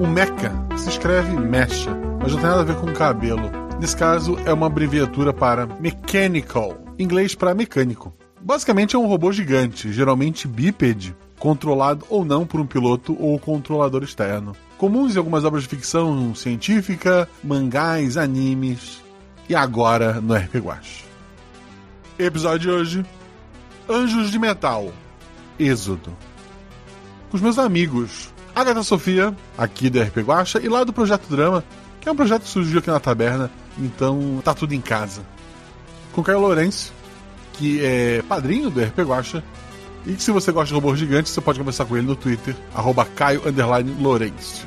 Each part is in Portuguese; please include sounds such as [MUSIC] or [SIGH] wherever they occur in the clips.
O mecha se escreve mecha, mas não tem nada a ver com cabelo. Nesse caso, é uma abreviatura para mechanical, inglês para mecânico. Basicamente é um robô gigante, geralmente bípede, controlado ou não por um piloto ou controlador externo. Comuns em algumas obras de ficção científica, mangás, animes e agora no RP Guache. Episódio de hoje: Anjos de Metal Êxodo. Com os meus amigos Agatha Sofia, aqui do RP Guacha, e lá do Projeto Drama, que é um projeto que surgiu aqui na taberna, então tá tudo em casa. Com Caio Lourenço, que é padrinho do RP Guacha, e que se você gosta de robôs gigantes, você pode conversar com ele no Twitter, arroba Caio Lourenço.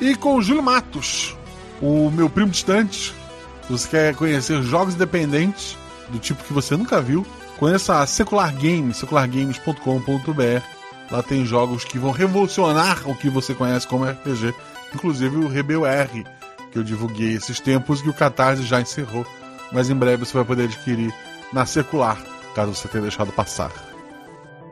E com o Júlio Matos, o meu primo distante. Você quer conhecer jogos independentes, do tipo que você nunca viu, conheça a Secular Games, seculargames.com.br Lá tem jogos que vão revolucionar o que você conhece como RPG, inclusive o Rebel R, que eu divulguei esses tempos e que o Catarse já encerrou, mas em breve você vai poder adquirir na Secular, caso você tenha deixado passar.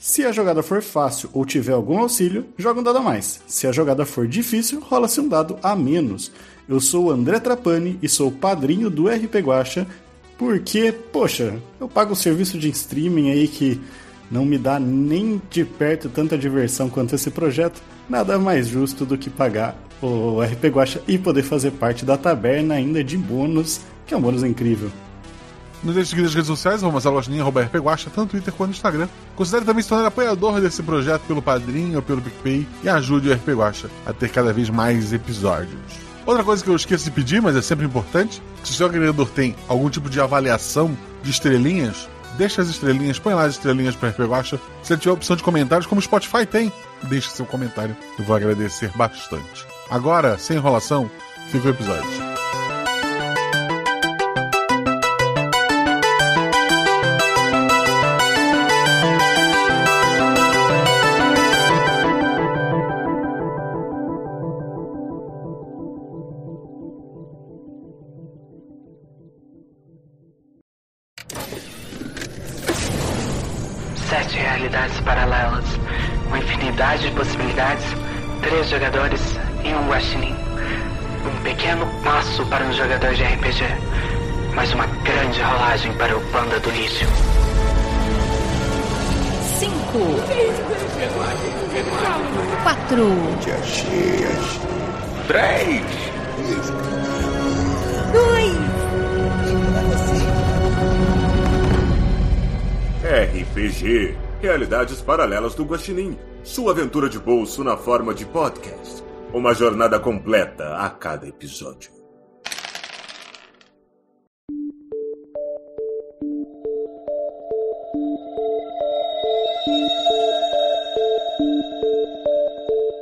Se a jogada for fácil ou tiver algum auxílio, joga um dado a mais. Se a jogada for difícil, rola-se um dado a menos. Eu sou o André Trapani e sou padrinho do RP Guacha, porque, poxa, eu pago o serviço de streaming aí que não me dá nem de perto tanta diversão quanto esse projeto, nada mais justo do que pagar o RP Guacha e poder fazer parte da taberna ainda de bônus, que é um bônus incrível. Nos deixe seguir nas redes sociais, arroba Zalogininha, arroba RP Guacha, tanto no Twitter quanto no Instagram. Considere também se tornar apoiador desse projeto pelo Padrinho ou pelo PicPay e ajude o RP Guacha a ter cada vez mais episódios. Outra coisa que eu esqueço de pedir, mas é sempre importante, se o seu agregador tem algum tipo de avaliação de estrelinhas, deixa as estrelinhas, põe lá as estrelinhas para RP Guacha. Se tiver opção de comentários, como o Spotify tem, deixe seu comentário, eu vou agradecer bastante. Agora, sem enrolação, fica o episódio. De possibilidades, três jogadores e um guaxinim. Um pequeno passo para um jogador de RPG, mas uma grande rolagem para o panda do lixo. Cinco. Quatro. Três. Dois. RPG Realidades Paralelas do Guaxinim. Sua aventura de bolso na forma de podcast. Uma jornada completa a cada episódio.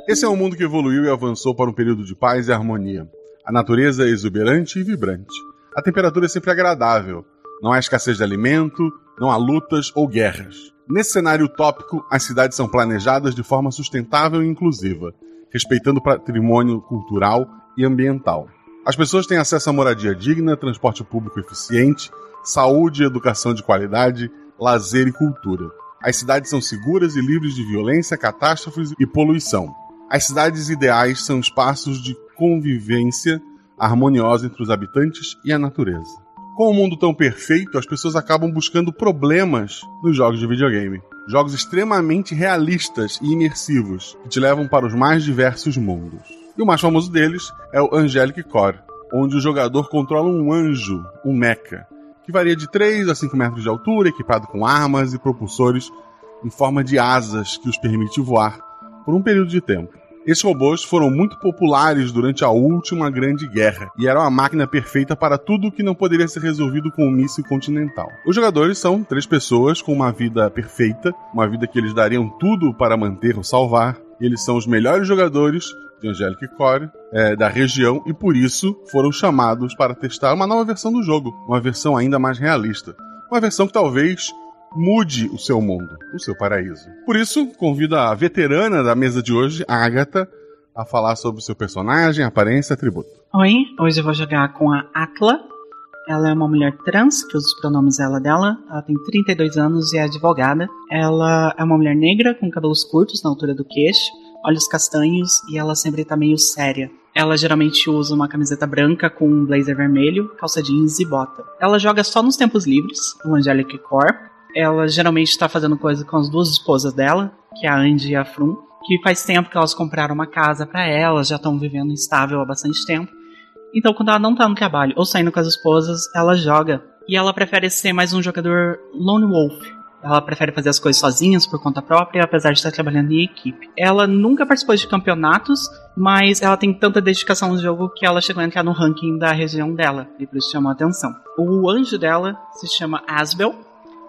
Esse é um mundo que evoluiu e avançou para um período de paz e harmonia. A natureza é exuberante e vibrante. A temperatura é sempre agradável. Não há escassez de alimento, não há lutas ou guerras. Nesse cenário utópico, as cidades são planejadas de forma sustentável e inclusiva, respeitando o patrimônio cultural e ambiental. As pessoas têm acesso a moradia digna, transporte público eficiente, saúde e educação de qualidade, lazer e cultura. As cidades são seguras e livres de violência, catástrofes e poluição. As cidades ideais são espaços de convivência harmoniosa entre os habitantes e a natureza. Com o um mundo tão perfeito, as pessoas acabam buscando problemas nos jogos de videogame. Jogos extremamente realistas e imersivos, que te levam para os mais diversos mundos. E o mais famoso deles é o Angelic Core, onde o jogador controla um anjo, um mecha, que varia de 3 a 5 metros de altura, equipado com armas e propulsores em forma de asas que os permite voar por um período de tempo. Esses robôs foram muito populares durante a última Grande Guerra e eram a máquina perfeita para tudo que não poderia ser resolvido com um míssil continental. Os jogadores são três pessoas com uma vida perfeita, uma vida que eles dariam tudo para manter ou salvar. Eles são os melhores jogadores de Angelic Core é, da região e por isso foram chamados para testar uma nova versão do jogo, uma versão ainda mais realista. Uma versão que talvez mude o seu mundo, o seu paraíso. Por isso, convido a veterana da mesa de hoje, a Agatha, a falar sobre o seu personagem, aparência e atributo. Oi, hoje eu vou jogar com a Atla. Ela é uma mulher trans, que usa os pronomes ela dela. Ela tem 32 anos e é advogada. Ela é uma mulher negra com cabelos curtos na altura do queixo, olhos castanhos e ela sempre tá meio séria. Ela geralmente usa uma camiseta branca com um blazer vermelho, calça jeans e bota. Ela joga só nos tempos livres, no Angelic Corp, ela geralmente está fazendo coisa com as duas esposas dela, que é a Andy e a Frum, que faz tempo que elas compraram uma casa para elas, já estão vivendo estável há bastante tempo. Então, quando ela não tá no trabalho ou saindo com as esposas, ela joga. E ela prefere ser mais um jogador lone wolf. Ela prefere fazer as coisas sozinhas por conta própria, apesar de estar trabalhando em equipe. Ela nunca participou de campeonatos, mas ela tem tanta dedicação no jogo que ela chegou a entrar no ranking da região dela, e por isso chamou a atenção. O anjo dela se chama Asbel,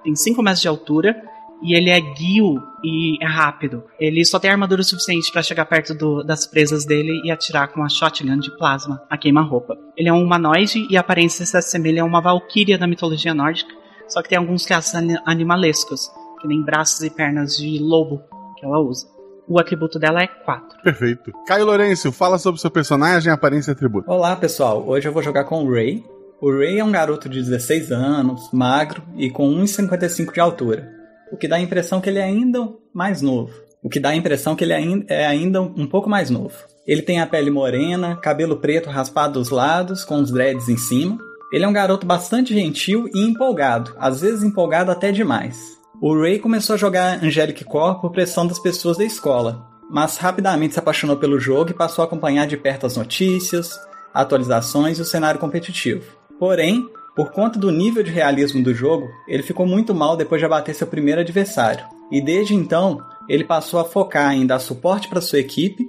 tem 5 metros de altura e ele é guio e é rápido. Ele só tem armadura suficiente para chegar perto do, das presas dele e atirar com a shotgun de plasma a queima-roupa. Ele é um humanoide e a aparência se assemelha a uma valquíria da mitologia nórdica, só que tem alguns traços animalescos, que nem braços e pernas de lobo que ela usa. O atributo dela é 4. Perfeito. Caio Lourenço, fala sobre seu personagem, aparência e atributo. Olá, pessoal. Hoje eu vou jogar com o Ray, o Ray é um garoto de 16 anos, magro e com 1,55 de altura, o que dá a impressão que ele é ainda mais novo. O que dá a impressão que ele é ainda um pouco mais novo. Ele tem a pele morena, cabelo preto raspado dos lados, com os dreads em cima. Ele é um garoto bastante gentil e empolgado, às vezes empolgado até demais. O Ray começou a jogar Angelic Core por pressão das pessoas da escola, mas rapidamente se apaixonou pelo jogo e passou a acompanhar de perto as notícias, atualizações e o cenário competitivo. Porém, por conta do nível de realismo do jogo, ele ficou muito mal depois de abater seu primeiro adversário. E desde então, ele passou a focar em dar suporte para sua equipe,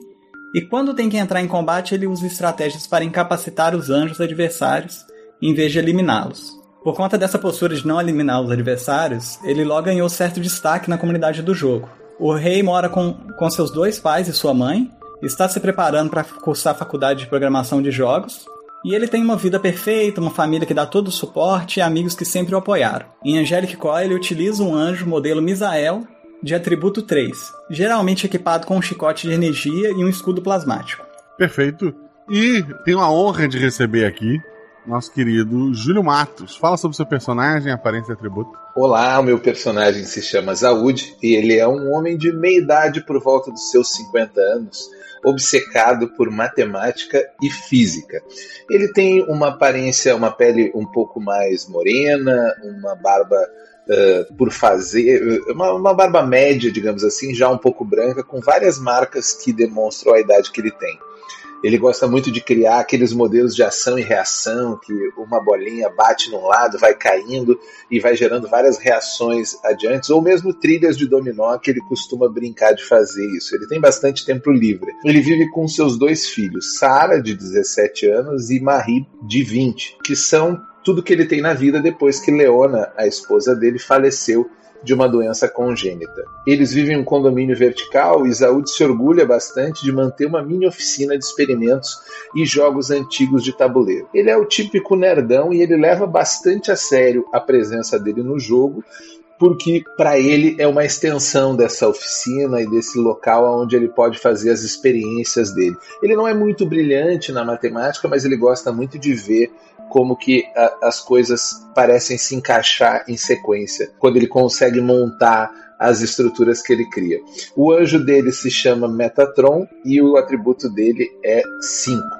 e quando tem que entrar em combate, ele usa estratégias para incapacitar os anjos adversários, em vez de eliminá-los. Por conta dessa postura de não eliminar os adversários, ele logo ganhou certo destaque na comunidade do jogo. O rei mora com, com seus dois pais e sua mãe, está se preparando para cursar a faculdade de programação de jogos e ele tem uma vida perfeita, uma família que dá todo o suporte e amigos que sempre o apoiaram. Em Angelic Core, ele utiliza um anjo modelo Misael de atributo 3, geralmente equipado com um chicote de energia e um escudo plasmático. Perfeito. E tenho a honra de receber aqui nosso querido Júlio Matos. Fala sobre o seu personagem, aparência e atributo. Olá, o meu personagem se chama Zaud e ele é um homem de meia idade por volta dos seus 50 anos obcecado por matemática e física. Ele tem uma aparência, uma pele um pouco mais morena, uma barba uh, por fazer, uma, uma barba média, digamos assim, já um pouco branca, com várias marcas que demonstram a idade que ele tem. Ele gosta muito de criar aqueles modelos de ação e reação, que uma bolinha bate num lado, vai caindo e vai gerando várias reações adiante, ou mesmo trilhas de dominó que ele costuma brincar de fazer isso. Ele tem bastante tempo livre. Ele vive com seus dois filhos, Sara, de 17 anos, e Marie, de 20, que são tudo que ele tem na vida depois que Leona, a esposa dele, faleceu de uma doença congênita. Eles vivem em um condomínio vertical e Zaud se orgulha bastante de manter uma mini oficina de experimentos e jogos antigos de tabuleiro. Ele é o típico nerdão e ele leva bastante a sério a presença dele no jogo, porque para ele é uma extensão dessa oficina e desse local onde ele pode fazer as experiências dele. Ele não é muito brilhante na matemática, mas ele gosta muito de ver como que a, as coisas parecem se encaixar em sequência, quando ele consegue montar as estruturas que ele cria. O anjo dele se chama Metatron e o atributo dele é 5.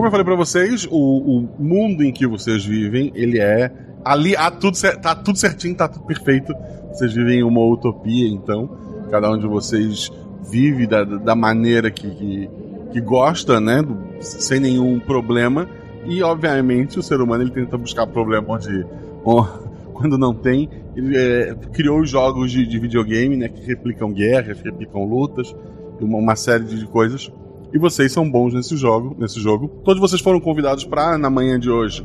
Como eu falei pra vocês, o, o mundo em que vocês vivem, ele é. Ali há tudo, tá tudo certinho, tá tudo perfeito. Vocês vivem em uma utopia, então. Cada um de vocês vive da, da maneira que, que, que gosta, né? do- sem nenhum problema. E, obviamente, o ser humano ele tenta buscar problema onde. on- [LAUGHS] quando não tem. Ele é, criou os jogos de, de videogame, né? Que replicam guerras, replicam lutas, uma, uma série de coisas. E vocês são bons nesse jogo, nesse jogo. Todos vocês foram convidados para na manhã de hoje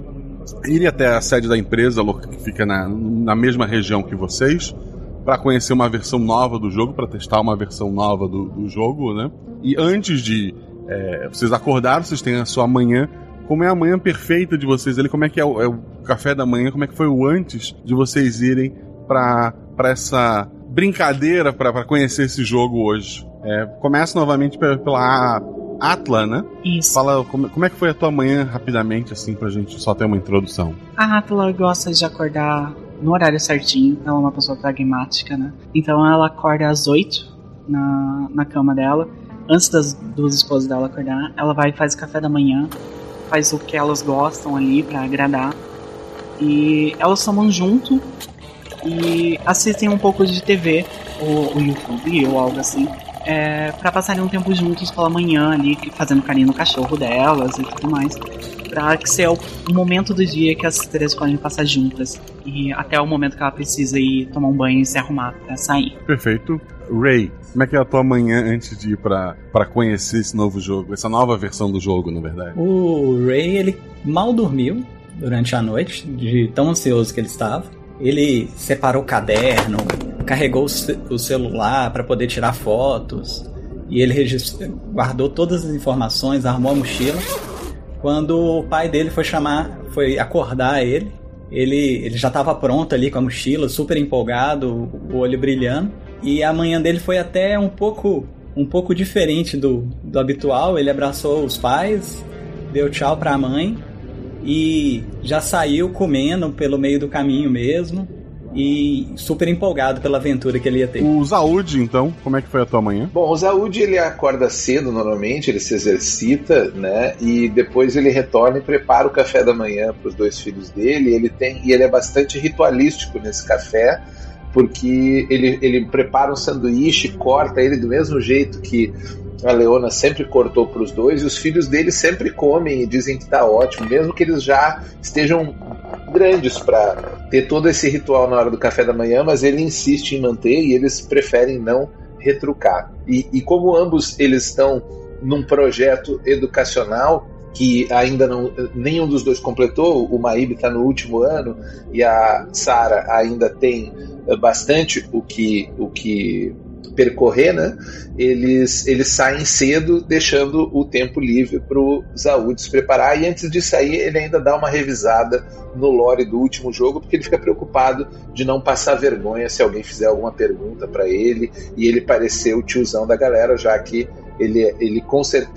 ir até a sede da empresa, que fica na, na mesma região que vocês, para conhecer uma versão nova do jogo, para testar uma versão nova do, do jogo, né? E antes de é, vocês acordaram, vocês têm a sua manhã. Como é a manhã perfeita de vocês ali? Como é que é o, é o café da manhã? Como é que foi o antes de vocês irem para essa brincadeira para conhecer esse jogo hoje? É, começa novamente pe- pela Atla, né? Isso. Fala como, como é que foi a tua manhã rapidamente, assim, pra gente só ter uma introdução. A Atla gosta de acordar no horário certinho. Ela é uma pessoa pragmática, né? Então ela acorda às 8 na, na cama dela. Antes das duas esposas dela acordar, ela vai e faz café da manhã. Faz o que elas gostam ali pra agradar. E elas tomam junto e assistem um pouco de TV, ou, ou YouTube, ou algo assim. É, para passarem um tempo juntos pela manhã ali, fazendo carinho no cachorro delas e tudo mais. Pra que ser o momento do dia que as três podem passar juntas. E até o momento que ela precisa ir tomar um banho e se arrumar pra sair. Perfeito. Ray, como é que é a tua manhã antes de ir pra, pra conhecer esse novo jogo? Essa nova versão do jogo, na verdade. O Ray, ele mal dormiu durante a noite, de tão ansioso que ele estava. Ele separou o caderno, carregou o ce- o celular para poder tirar fotos, e ele guardou todas as informações, armou a mochila. Quando o pai dele foi chamar, foi acordar ele, ele, ele já estava pronto ali com a mochila, super empolgado, o olho brilhando. E a manhã dele foi até um pouco um pouco diferente do, do habitual. Ele abraçou os pais, deu tchau para a mãe e já saiu comendo pelo meio do caminho mesmo e super empolgado pela aventura que ele ia ter. O Zaud, então, como é que foi a tua manhã? Bom, o Zaud ele acorda cedo normalmente, ele se exercita, né? E depois ele retorna e prepara o café da manhã para os dois filhos dele. Ele tem e ele é bastante ritualístico nesse café, porque ele, ele prepara um sanduíche, corta ele do mesmo jeito que a Leona sempre cortou para os dois e os filhos dele sempre comem e dizem que tá ótimo, mesmo que eles já estejam grandes para ter todo esse ritual na hora do café da manhã, mas ele insiste em manter e eles preferem não retrucar. E, e como ambos eles estão num projeto educacional que ainda não nenhum dos dois completou, o Maíbe está no último ano e a Sara ainda tem bastante o que o que percorrer, né? Eles eles saem cedo, deixando o tempo livre para o Zaud se preparar e antes de sair ele ainda dá uma revisada no lore do último jogo porque ele fica preocupado de não passar vergonha se alguém fizer alguma pergunta para ele e ele parecer o tiozão da galera, já que ele, ele,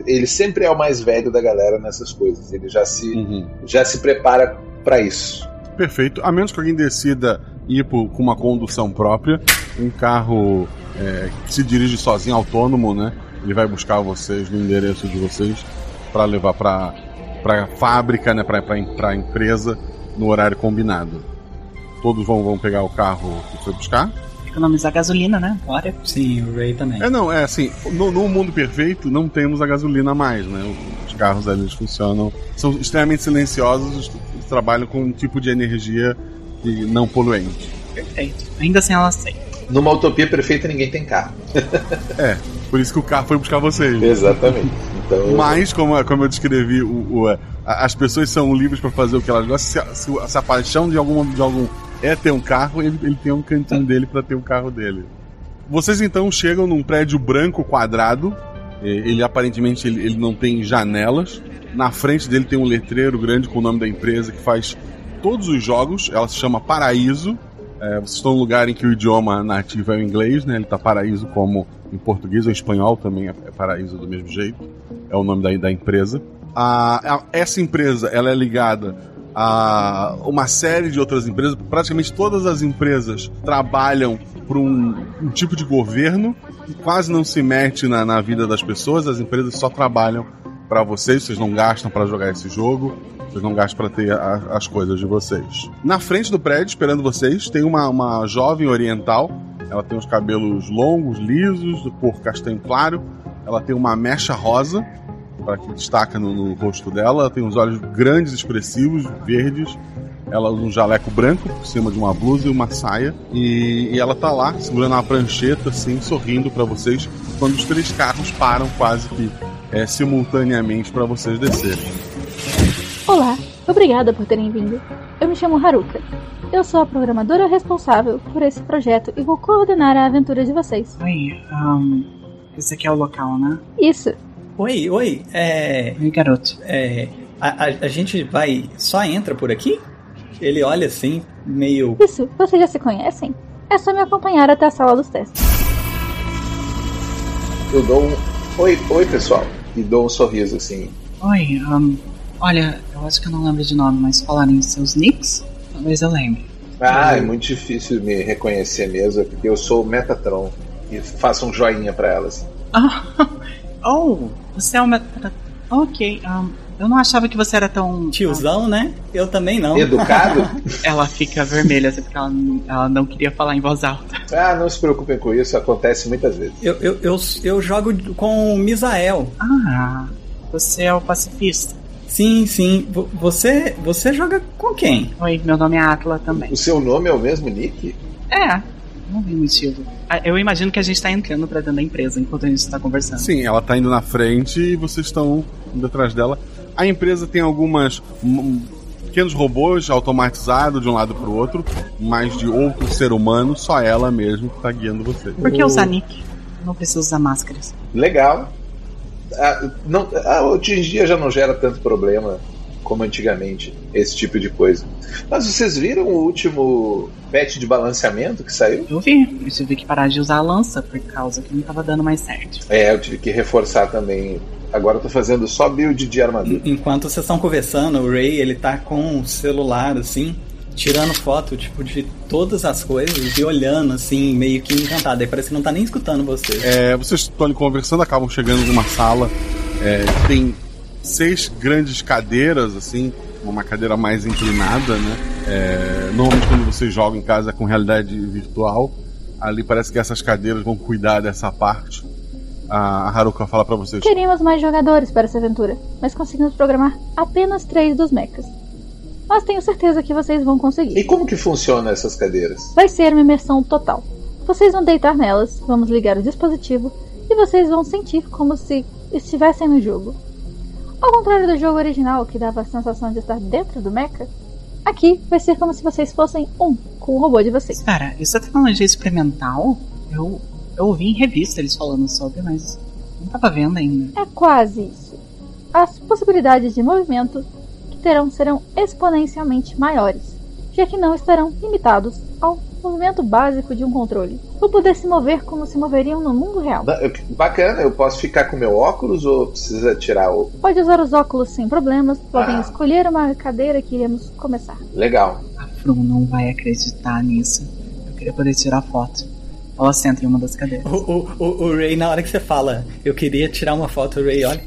ele sempre é o mais velho da galera nessas coisas. Ele já se, Uhum. já se prepara para isso. Perfeito. A menos que alguém decida ir por- com uma condução própria, um carro é, que se dirige sozinho, autônomo, né? Ele vai buscar vocês no endereço de vocês para levar para para fábrica, né? Para para empresa no horário combinado. Todos vão, vão pegar o carro que foi buscar. Economizar gasolina, né? Bora. Sim, o Ray também. É, não, é assim, no, no mundo perfeito não temos a gasolina mais, né? Os carros ali eles funcionam, são extremamente silenciosos, trabalham com um tipo de energia que não poluente. Perfeito. Ainda assim ela aceita. Numa utopia perfeita, ninguém tem carro. [LAUGHS] É, por isso que o carro foi buscar vocês. Exatamente. Então, Mas, como, como eu descrevi, o, o- a- as pessoas são livres para fazer o que elas gostam. Se, a- se, se a paixão de, alguma, de algum é ter um carro, ele, ele tem um cantinho dele para ter o carro dele. Vocês então chegam num prédio branco quadrado. Ele aparentemente ele, ele não tem janelas. Na frente dele tem um letreiro grande com o nome da empresa que faz todos os jogos. Ela se chama Paraíso. É, vocês estão num lugar em que o idioma nativo é o inglês, né? Ele tá Paraíso como em português ou espanhol também é, é Paraíso do mesmo jeito. É o nome da, da empresa. A, a- essa empresa ela é ligada a uma série de outras empresas. Praticamente todas as empresas trabalham para um, um tipo de governo que quase não se mete na, na vida das pessoas. As empresas só trabalham para vocês, vocês não gastam para jogar esse jogo, vocês não gastam para ter a, as coisas de vocês. Na frente do prédio, esperando vocês, tem uma, uma jovem oriental. Ela tem os cabelos longos, lisos, de cor castanho claro. Ela tem uma mecha rosa, para que destaca no, no rosto dela. Ela tem os olhos grandes, expressivos, verdes. Ela usa um jaleco branco por cima de uma blusa e uma saia. E, e ela tá lá, segurando uma prancheta, assim, sorrindo para vocês, quando os três carros param quase que é, simultaneamente para vocês descerem. Olá, obrigada por terem vindo. Eu me chamo Haruka. Eu sou a programadora responsável por esse projeto e vou coordenar a aventura de vocês. Oi, um, esse aqui é o local, né? Isso. Oi, oi, é. Oi, garoto. É. A, a, a gente vai. Só entra por aqui? Ele olha assim, meio. Isso, vocês já se conhecem? É só me acompanhar até a sala dos testes. Eu dou um. Oi, oi pessoal. E dou um sorriso assim. Oi, um, olha, eu acho que eu não lembro de nome, mas falarem seus nicks, talvez eu lembre. Ah, é muito difícil me reconhecer mesmo, porque eu sou o Metatron. E faço um joinha pra ela assim. [LAUGHS] Ah, oh, você é o Metatron. Ok, um, eu não achava que você era tão. Tiozão, né? Eu também não. Educado? [LAUGHS] ela fica vermelha, assim, porque ela, ela não queria falar em voz alta. Ah, não se preocupem com isso, acontece muitas vezes. Eu, eu, eu, eu jogo com o Misael. Ah, você é o pacifista. Sim, sim. Você, você joga com quem? Oi, meu nome é Atla também. O seu nome é o mesmo Nick? É, não vi o estilo. Ah, Eu imagino que a gente tá entrando pra dentro da empresa enquanto a gente tá conversando. Sim, ela tá indo na frente e vocês estão indo atrás dela. A empresa tem algumas pequenos robôs automatizados de um lado pro outro, mas de outro ser humano, só ela mesmo que tá guiando vocês. Por que usar nick? Não preciso usar máscaras. Legal. Ah, não, ah, hoje em dia já não gera tanto problema como antigamente, esse tipo de coisa. Mas vocês viram o último patch de balanceamento que saiu? Eu vi, eu tive que parar de usar a lança por causa que não tava dando mais certo. É, eu tive que reforçar também. Agora eu tô fazendo só build de armadura. Enquanto vocês estão conversando, o Ray, ele tá com o celular, assim, tirando foto, tipo, de todas as coisas e olhando, assim, meio que encantado. Aí parece que não tá nem escutando vocês. É, vocês estão ali conversando, acabam chegando numa sala é, que tem seis grandes cadeiras, assim, uma cadeira mais inclinada, né? É, normalmente quando vocês jogam em casa com realidade virtual, ali parece que essas cadeiras vão cuidar dessa parte. A Haruka fala pra vocês. Queríamos mais jogadores para essa aventura, mas conseguimos programar apenas três dos mechas. Mas tenho certeza que vocês vão conseguir. E como que funciona essas cadeiras? Vai ser uma imersão total. Vocês vão deitar nelas, vamos ligar o dispositivo e vocês vão sentir como se estivessem no jogo. Ao contrário do jogo original, que dava a sensação de estar dentro do mecha, aqui vai ser como se vocês fossem um com o robô de vocês. Espera, isso é tecnologia experimental? Eu, eu ouvi em revista eles falando sobre, mas não tava vendo ainda. É quase isso. As possibilidades de movimento terão serão exponencialmente maiores, já que não estarão limitados ao movimento básico de um controle. Vão poder se mover como se moveriam no mundo real. Bacana, eu posso ficar com meu óculos ou precisa tirar o. Pode usar os óculos sem problemas, podem Ah. escolher uma cadeira que iremos começar. Legal. A Fru não vai acreditar nisso. Eu queria poder tirar foto. Ela senta em uma das cadeiras. O, o, o, o Ray, na hora que você fala, eu queria tirar uma foto, o Ray olha,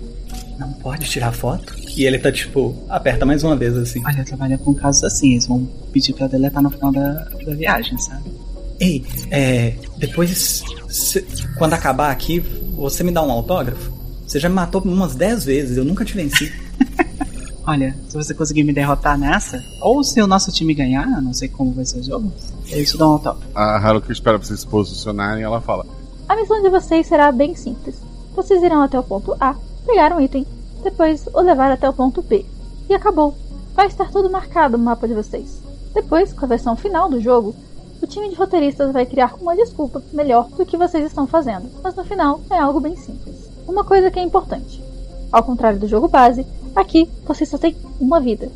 não pode tirar foto? E ele tá tipo, aperta mais uma vez assim. Olha, trabalha com casos assim, eles vão pedir pra deletar no final da, da viagem, sabe? Ei, é. Depois, cê- quando acabar aqui, você me dá um autógrafo? Você já me matou umas 10 vezes, eu nunca te venci. [LAUGHS] Olha, se você conseguir me derrotar nessa, ou se o nosso time ganhar, não sei como vai ser o jogo, eu te dou um autógrafo. A Haruka espera pra vocês se posicionarem e ela fala: A missão de vocês será bem simples. Vocês irão até o ponto A, pegar um item, depois o levar até o ponto B. E acabou. Vai estar tudo marcado no mapa de vocês. Depois, com a versão final do jogo, o time de roteiristas vai criar uma desculpa melhor do que vocês estão fazendo. Mas no final é algo bem simples. Uma coisa que é importante. Ao contrário do jogo base, aqui vocês só têm uma vida.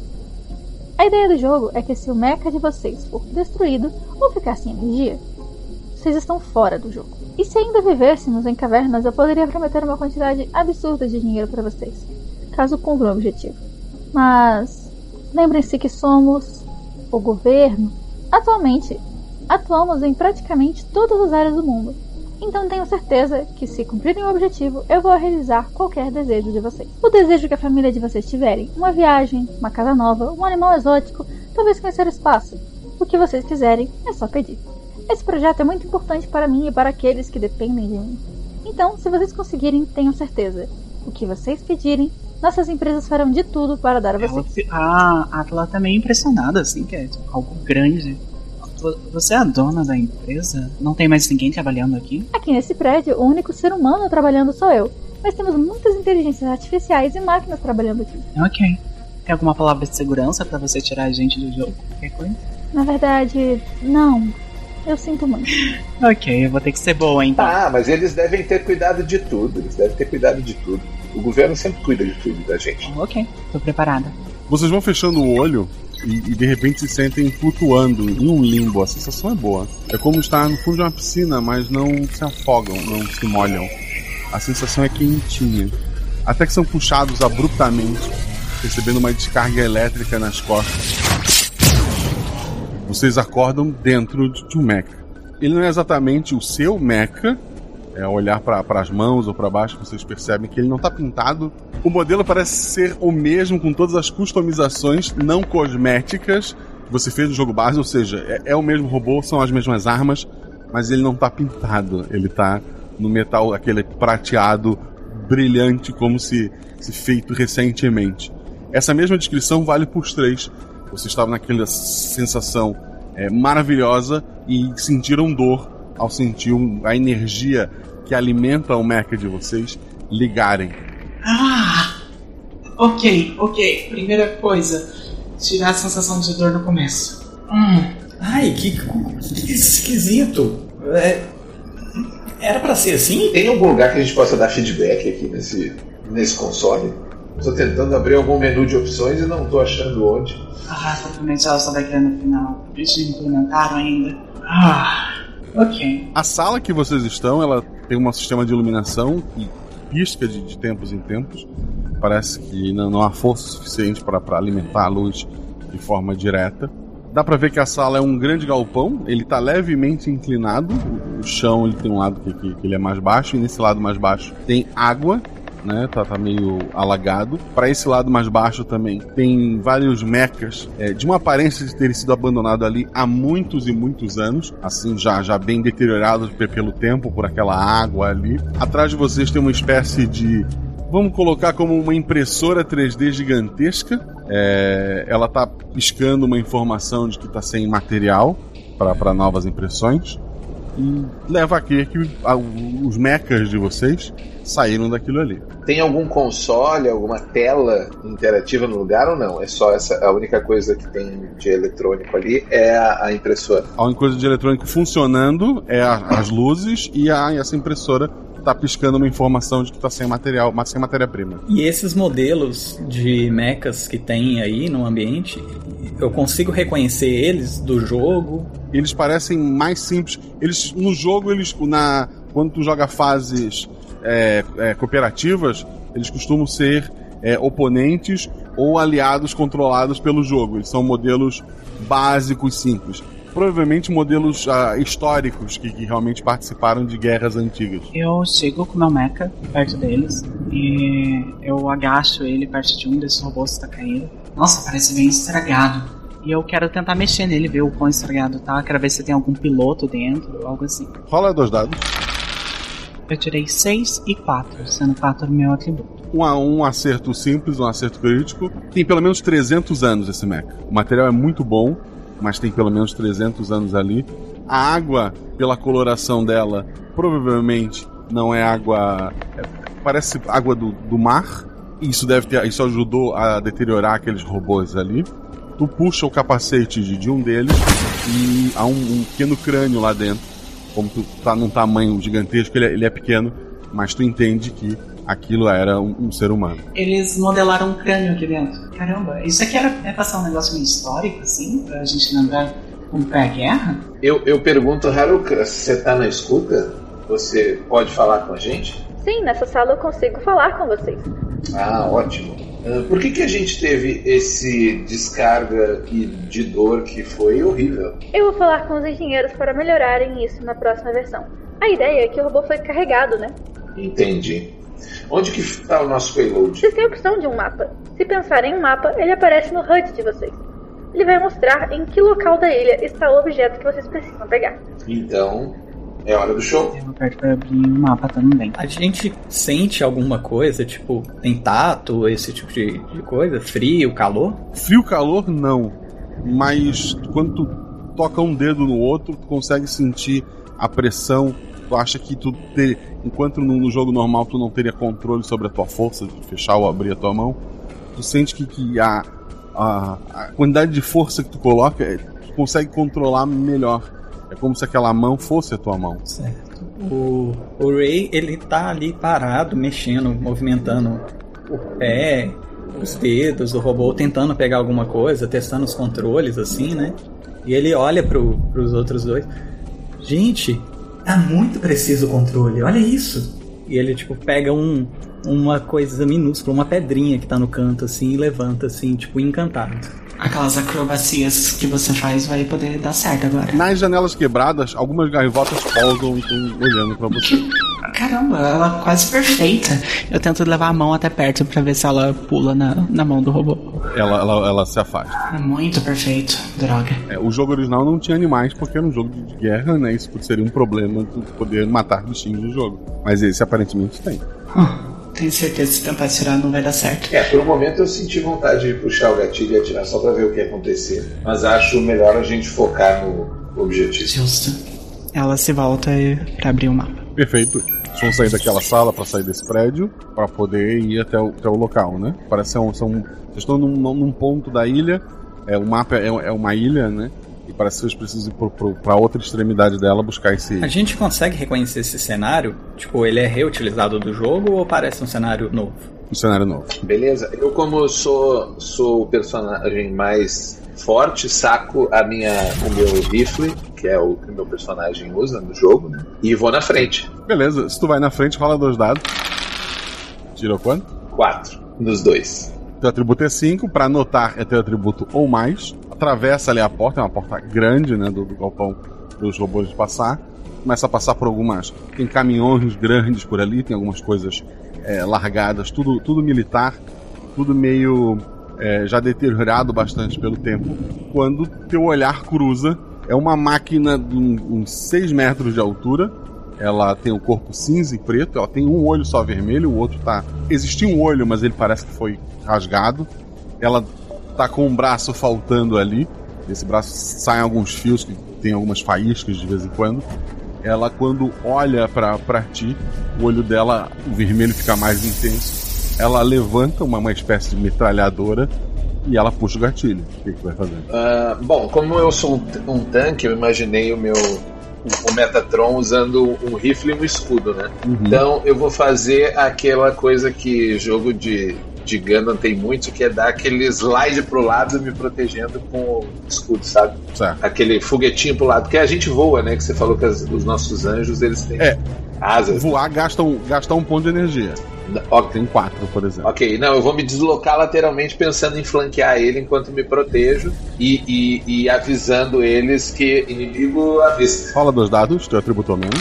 A ideia do jogo é que se o mecha de vocês for destruído ou ficar sem energia, vocês estão fora do jogo. E se ainda vivêssemos em cavernas, eu poderia prometer uma quantidade absurda de dinheiro para vocês, caso cumpram o objetivo. Mas lembrem-se que somos o governo. Atualmente, atuamos em praticamente todas as áreas do mundo. Então tenho certeza que se cumprirem o objetivo, eu vou realizar qualquer desejo de vocês. O desejo que a família de vocês tiverem, uma viagem, uma casa nova, um animal exótico, talvez conhecer o espaço. O que vocês quiserem, é só pedir. Esse projeto é muito importante para mim e para aqueles que dependem de mim. Então, se vocês conseguirem, tenham certeza. O que vocês pedirem, nossas empresas farão de tudo para dar a Ela, vocês. fi- a Atla tá meio impressionada, assim, que é tipo, algo grande. Vo- Você é a dona da empresa? Não tem mais ninguém trabalhando aqui? Aqui nesse prédio, o único ser humano trabalhando sou eu. Mas temos muitas inteligências artificiais e máquinas trabalhando aqui. Ok. Tem alguma palavra de segurança pra você tirar a gente do jogo? Qualquer coisa? Na verdade, não. Eu sinto muito. [LAUGHS] Ok, eu vou ter que ser boa então. Ah, mas eles devem ter cuidado de tudo. Eles devem ter cuidado de tudo. O governo sempre cuida de tudo da gente. Ok, tô preparada. Vocês vão fechando o olho e, e de repente se sentem flutuando em um limbo. A sensação é boa. É como estar no fundo de uma piscina, mas não se afogam, não se molham. A sensação é quentinha. Até que são puxados abruptamente, recebendo uma descarga elétrica nas costas. Vocês acordam dentro de de um mecha. Ele não é exatamente o seu mecha, é olhar para as mãos ou para baixo, vocês percebem que ele não está pintado. O modelo parece ser o mesmo com todas as customizações não cosméticas que você fez no jogo base, ou seja, é, é o mesmo robô, são as mesmas armas, mas ele não está pintado. Ele está no metal aquele prateado brilhante como se, se feito recentemente. Essa mesma descrição vale para os três. Vocês estavam naquela sensação é, maravilhosa e sentiram dor ao sentir a energia que alimenta o mecha de vocês ligarem. Ah! Ok, ok. Primeira coisa, tirar a sensação de dor no começo. Hum, Ai, que, que esquisito. É, era pra ser assim? Tem algum lugar que a gente possa dar feedback aqui nesse, nesse console? Estou tentando abrir algum menu de opções e não estou achando onde. ah, provavelmente ela só vai criar no final. Eles não implementaram ainda. Ah, ok. A sala que vocês estão, ela tem um sistema de iluminação que pisca de, de tempos em tempos. Parece que não, não há força suficiente para alimentar a luz de forma direta. Dá pra ver que a sala é um grande galpão, ele tá levemente inclinado. O, o chão ele tem um lado que, que- que ele é mais baixo, e nesse lado mais baixo tem água, né? Tá, tá meio alagado. Para esse lado mais baixo também tem vários mechas é, de uma aparência de terem sido abandonados ali há muitos e muitos anos, assim já já bem deteriorados pe- pelo tempo por aquela água ali. Atrás de vocês tem uma espécie de Vamos colocar como uma impressora 3D gigantesca. É, ela tá piscando uma informação de que está sem material para novas impressões. E leva a crer que os mechas de vocês saíram daquilo ali. Tem algum console, alguma tela interativa no lugar ou não? É só essa a única coisa que tem de eletrônico ali é a, a impressora. A única coisa de eletrônico funcionando é a- as luzes e a, essa impressora tá piscando uma informação de que tá sem material, mas sem matéria-prima. E esses modelos de mechas que tem aí no ambiente, eu consigo reconhecer eles do jogo? Eles parecem mais simples. Eles no jogo eles na quando tu joga fases é, é, cooperativas, eles costumam ser é, oponentes ou aliados controlados pelo jogo. Eles são modelos básicos, simples. Provavelmente modelos ah, históricos que, que realmente participaram de guerras antigas. Eu chego com meu mecha perto deles e eu agacho ele perto de um desses robôs que tá caindo. Nossa, parece bem estragado. E eu quero tentar mexer nele, ver o quão estragado tá. Quero ver se tem algum piloto dentro, algo assim. Rola dois dados. Eu tirei 6 e 4, sendo 4 meu atributo. Um, a- um acerto simples, um acerto crítico. Tem pelo menos 300 anos esse mecha. O material é muito bom, mas tem pelo menos 300 anos ali. A água, pela coloração dela, provavelmente não é água. é- parece água do, do mar. Isso deve ter. Isso ajudou a deteriorar aqueles robôs ali. Tu puxa o capacete de, de um deles e há um, um pequeno crânio lá dentro. Como tu tá num tamanho gigantesco, ele é, ele é pequeno, mas tu entende que aquilo era um, um ser humano. Eles modelaram um crânio aqui dentro. Caramba, isso aqui era é passar um negócio meio histórico, assim, pra gente lembrar como foi a guerra? Eu, eu pergunto, Haruka, se você tá na escuta, você pode falar com a gente? Sim, nessa sala eu consigo falar com vocês. Ah, ótimo. Ah, Por que, que a gente teve esse descarga e de dor que foi horrível? Eu vou falar com os engenheiros para melhorarem isso na próxima versão. A ideia é que o robô foi carregado, né? Entendi. Onde que está o nosso payload? Vocês têm a opção de um mapa. Se pensarem em um mapa, ele aparece no HUD de vocês. Ele vai mostrar em que local da ilha está o objeto que vocês precisam pegar. Então, é hora do show. Eu aperto pra abrir o mapa também. A gente sente alguma coisa, tipo, tem tato, esse tipo de, de coisa? Frio, calor? Frio, calor, não. Mas quando tu toca um dedo no outro, tu consegue sentir a pressão. Tu acha que tu ter, enquanto no, jogo normal tu não teria controle sobre a tua força de fechar ou abrir a tua mão, tu sente que, que a, a, a quantidade de força que tu coloca, é, tu consegue controlar melhor. É como se aquela mão fosse a tua mão. Certo. O, o Ray, ele tá ali parado, mexendo, movimentando o pé, os dedos do robô, tentando pegar alguma coisa, testando os controles, assim, né? E ele olha pro, pros outros dois. Gente, tá muito preciso o controle, olha isso. E ele, tipo, pega um, uma coisa minúscula, uma pedrinha que tá no canto, assim, e levanta, assim, tipo, encantado. Aquelas acrobacias que você faz vai poder dar certo agora. Nas janelas quebradas, algumas gaivotas pousam e estão olhando pra você. Caramba, ela é quase perfeita. Eu tento levar a mão até perto pra ver se ela pula na, na mão do robô. Ela, ela, ela se afasta. É muito perfeito, droga. É, o jogo original não tinha animais porque era um jogo de guerra, né? Isso seria um problema de poder matar bichinhos no jogo. Mas esse aparentemente tem. Hum, tenho certeza que se tentar atirar não vai dar certo. É, por um momento eu senti vontade de puxar o gatilho e atirar só pra ver o que ia acontecer. Mas acho melhor a gente focar no objetivo. Justo. Ela se volta e- pra abrir o mapa. Perfeito. Vocês vão sair daquela sala pra sair desse prédio pra poder ir até o, até o local, né? Parece ser um, são, vocês estão num, num ponto da ilha. É, o mapa é, é uma ilha, né? Parece que vocês precisam ir pra outra extremidade dela buscar esse. A gente consegue reconhecer esse cenário? Tipo, ele é reutilizado do jogo ou parece um cenário novo? um cenário novo. Beleza? Eu, como sou, sou o personagem mais forte, saco a minha, o meu rifle, que é o que o meu personagem usa no jogo, né? E vou na frente. Beleza, se tu vai na frente, rola dois dados. Tirou quanto? Quatro. Nos dois. Teu atributo é 5, pra anotar é teu atributo ou mais. Atravessa ali a porta, é uma porta grande, né, do, do galpão dos robôs de passar. Começa a passar por algumas. Tem caminhões grandes por ali, tem algumas coisas é, largadas, tudo, tudo militar, tudo meio é, já deteriorado bastante pelo tempo. Quando teu olhar cruza, é uma máquina de uns 6 metros de altura. Ela tem o corpo cinza e preto, ela tem um olho só vermelho, o outro tá. Existia um olho, mas ele parece que foi rasgado. Ela tá com um braço faltando ali. Desse braço saem alguns fios que tem algumas faíscas de vez em quando. Ela, quando olha pra ti, o olho dela, o vermelho fica mais intenso. Ela levanta uma, uma espécie de metralhadora e ela puxa o gatilho. O que, que vai fazer? Ah, bom, como eu sou um, um tanque, eu imaginei o meu o Metatron usando um rifle e um escudo, né? Uhum. Então eu vou fazer aquela coisa que jogo de, de Gundam tem muito, que é dar aquele slide pro lado me protegendo com o escudo, sabe? Certo. Aquele foguetinho pro lado, porque a gente voa, né? Que você falou que as- os nossos anjos eles têm É. asas. Voar gasta um, gasta um ponto de energia. Ok. Tem quatro, por exemplo. Ok, não, eu vou me deslocar lateralmente pensando em flanquear ele enquanto me protejo e, e- e avisando eles que inimigo à vista. Rola dois dados, teu atributo menos.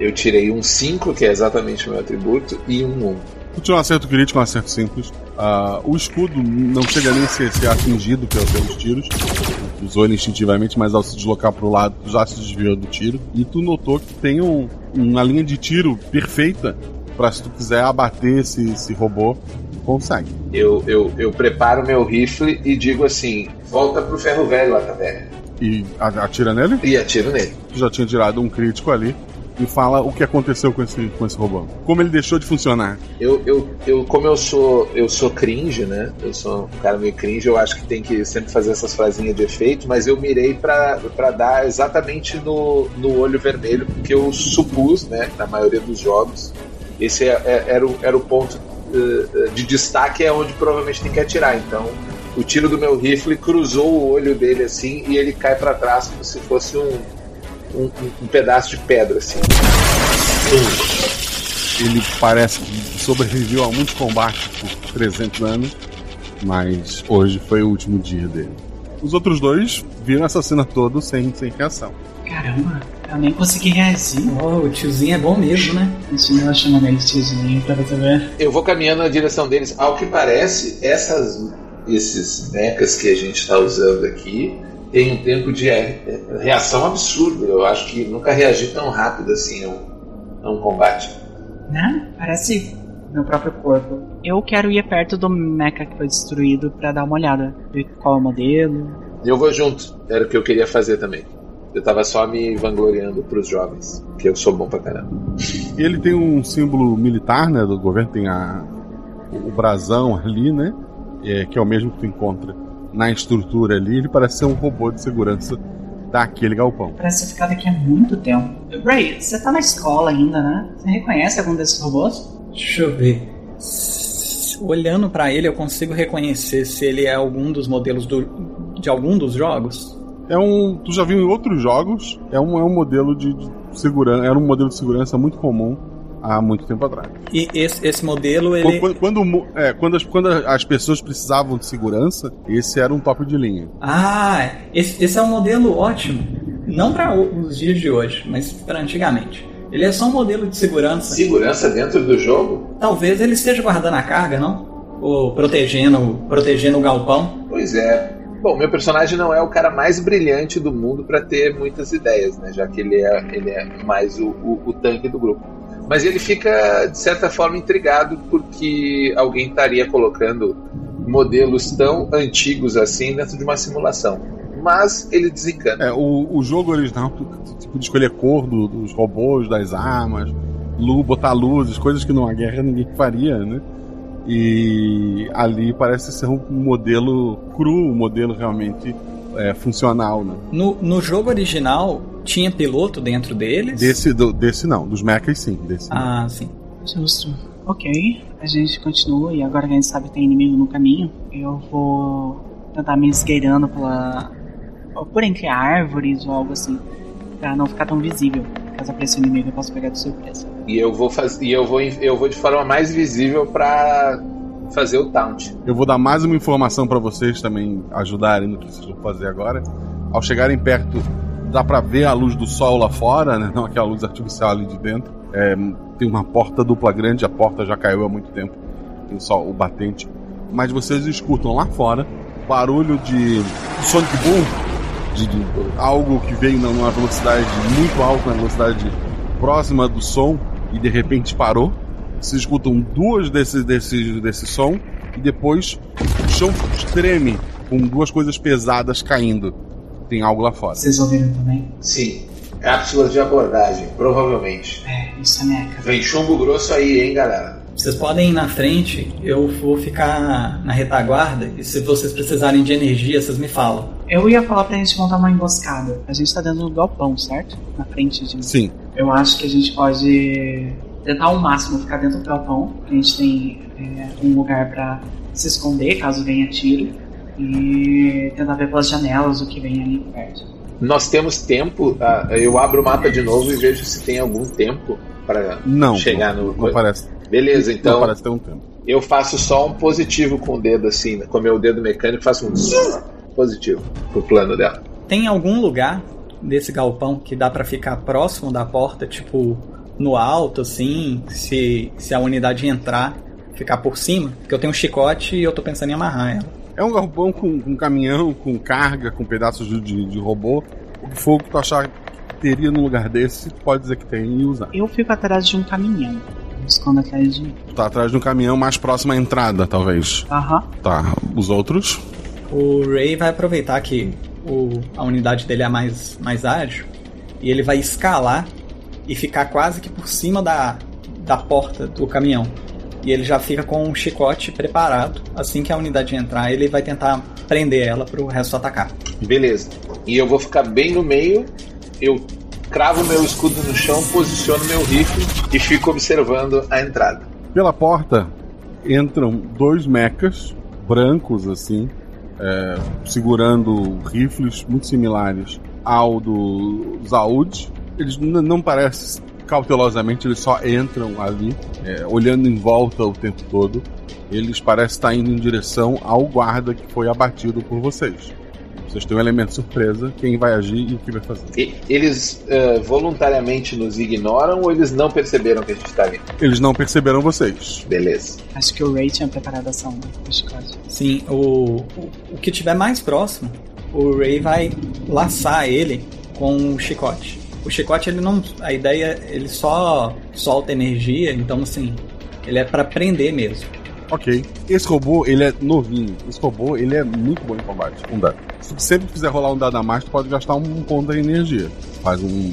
Eu tirei um 5, que é exatamente o meu atributo, e um 1. Tu tirou um acerto crítico, um acerto simples. Ah, o escudo não chega nem a ser, ser atingido pelos, pelos tiros. Usou ele instintivamente, mas ao se deslocar pro lado, tu já se desviou do tiro. E tu notou que tem um- uma linha de tiro perfeita pra se tu quiser abater esse, esse robô, consegue. Eu, eu, eu preparo meu rifle e digo assim: volta pro ferro velho lá, taverna. E a- atira nele. E atiro nele. Tu já tinha tirado um crítico ali. E fala o que aconteceu com esse, com esse robô. Como ele deixou de funcionar. Eu, eu, eu, como eu sou, eu sou cringe, né? Eu sou um cara meio cringe, eu acho que tem que sempre fazer essas frasinhas de efeito, mas eu mirei pra dar exatamente no, no olho vermelho, porque eu supus, né, na maioria dos jogos, esse é- é- era, o, era o ponto eh, de destaque, é onde provavelmente tem que atirar. Então, o tiro do meu rifle cruzou o olho dele assim e ele cai pra trás como se fosse um, um, um- um pedaço de pedra, assim. Ele parece que sobreviveu a muitos combates por 300 anos, mas hoje foi o último dia dele. Os outros dois viram essa cena toda sem, sem reação. Caramba, eu nem consegui reagir. Oh, o tiozinho é bom mesmo, né? Isso eu chamando ele de tiozinho pra você ver. Eu vou caminhando na direção deles. Ao que parece, essas, esses mechas que a gente está usando aqui tem um tempo de reação absurdo. Eu acho que nunca reagi tão rápido assim a um, a um combate. Né? Parece meu próprio corpo. Eu quero ir perto do mecha que foi destruído pra dar uma olhada. Ver qual é o modelo. Eu vou junto. Era o que eu queria fazer também. Eu tava só me vangloriando pros jovens, que eu sou bom pra caramba. E ele tem um símbolo militar, né, do governo, tem a, o brasão ali, né, é, que é o mesmo que tu encontra na estrutura ali. Ele parece ser um robô de segurança daquele galpão. Parece ter ficado aqui há muito tempo. Ray, você tá na escola ainda, né? Você reconhece algum desses robôs? Deixa eu ver. Olhando pra ele, eu consigo reconhecer se ele é algum dos modelos do, de algum dos jogos. É um. Tu já viu em outros jogos, é um, é um modelo de, de segurança. Era um modelo de segurança muito comum há muito tempo atrás. E esse, esse modelo, ele. Quando, quando, quando, é, quando, as, quando as pessoas precisavam de segurança, esse era um top de linha. Ah, esse, esse é um modelo ótimo. Não para os dias de hoje, mas para antigamente. Ele é só um modelo de segurança. Segurança dentro do jogo? Talvez ele esteja guardando a carga, não? Ou protegendo, protegendo o galpão. Pois é. Bom, meu personagem não é o cara mais brilhante do mundo para ter muitas ideias, né? Já que ele é, ele é mais o, o, o tanque do grupo. Mas ele fica, de certa forma, intrigado porque alguém estaria colocando modelos tão antigos assim dentro de uma simulação. Mas ele desencana. É, o, o jogo original, tu podia escolher cor do- dos robôs, das armas, lu, botar luzes, coisas que numa guerra ninguém faria, né? E ali parece ser um modelo cru, um modelo realmente é, funcional, né? No, no jogo original, tinha piloto dentro deles? Desse, do- desse não, dos mechas sim. Desse não. Ah, sim. Justo. Ok, a gente continua e agora que a gente sabe que tem inimigo no caminho, eu vou tentar me esgueirando pela. por entre árvores ou algo assim, pra não ficar tão visível. Caso apareça um inimigo, eu posso pegar de surpresa. E eu vou fazer, e eu vou, eu vou de forma mais visível para fazer o taunt. Eu vou dar mais uma informação pra vocês também ajudarem no que vocês vão fazer agora. Ao chegarem perto, dá pra ver a luz do sol lá fora, né? Não aquela luz artificial ali de dentro. É, tem uma porta dupla grande, a porta já caiu há muito tempo. Tem só o batente. Mas vocês escutam lá fora barulho de Sonic Boom, de, de algo que veio numa velocidade muito alta, na velocidade próxima do som, e de repente parou. Vocês escutam duas desses desse, desse som, e depois o chão treme com duas coisas pesadas caindo. Tem algo lá fora. Vocês ouviram também? Sim. Cápsulas de abordagem, provavelmente. É, isso é meca. Vem chumbo grosso aí, hein, galera? Vocês podem ir na frente, eu vou ficar na retaguarda, e se vocês precisarem de energia, vocês me falam. Eu ia falar pra gente montar uma emboscada. A gente tá dentro do galpão, certo? Na frente de. Sim. Eu acho que a gente pode tentar ao máximo ficar dentro do galpão. A gente tem é, um lugar pra se esconder caso venha tiro. E tentar ver pelas janelas o que vem ali perto. Nós temos tempo. ah, eu abro o mapa de novo e vejo se tem algum tempo para Não, chegar não, no. não parece. Beleza, Não então parece ter um tempo. eu faço só um positivo com o dedo assim, com o meu dedo mecânico, faço um positivo pro plano dela. Tem algum lugar desse galpão que dá pra ficar próximo da porta, tipo no alto, assim, se, se a unidade entrar, ficar por cima? Porque eu tenho um chicote e eu tô pensando em amarrar ela. É um galpão com, com caminhão, com carga, com pedaços de, de, de robô. O que for que tu achar que teria num lugar desse, tu pode dizer que tem e usar. Eu fico atrás de um caminhão. Escondo atrás de. Tu tá atrás de um caminhão mais próximo à entrada, talvez. Aham. Tá. Os outros? O Ray vai aproveitar que o, a unidade dele é mais, mais ágil e ele vai escalar e ficar quase que por cima da, da porta do caminhão. E ele já fica com um chicote preparado. Assim que a unidade entrar, ele vai tentar prender ela pro resto atacar. Beleza. E eu vou ficar bem no meio. Eu cravo meu escudo no chão, posiciono meu rifle e fico observando a entrada. Pela porta entram dois mechas brancos, assim, é, segurando rifles muito similares ao do Zaud. Eles não parecem cautelosamente, eles só entram ali, é, olhando em volta o tempo todo. Eles parecem estar indo em direção ao guarda que foi abatido por vocês. Vocês têm um elemento surpresa, quem vai agir e o que vai fazer. E- eles eh, voluntariamente nos ignoram ou eles não perceberam que a gente tá ali? Eles não perceberam vocês. Beleza. Acho que o Ray tinha preparado a ação né, do chicote. Sim, o, o, o que tiver mais próximo, o Ray vai laçar ele com o chicote. O chicote, ele não. A ideia, ele só solta energia, então assim, ele é pra prender mesmo. Ok. Esse robô, ele é novinho. Esse robô, ele é muito bom em combate. Um dado. Se tu sempre quiser rolar um dado a mais, tu pode gastar um ponto de energia. Faz um.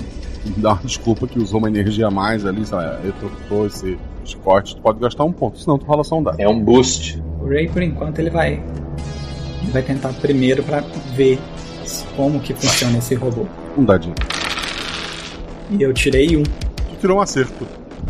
Dá uma desculpa que usou uma energia a mais ali, sei lá, retortou esse chicote, tu pode gastar um ponto. Senão tu rola só um dado. É um boost. O Ray, por enquanto, ele vai. Ele vai tentar primeiro pra ver como que funciona esse robô. Um dadinho. E eu tirei um. Tu tirou um acerto.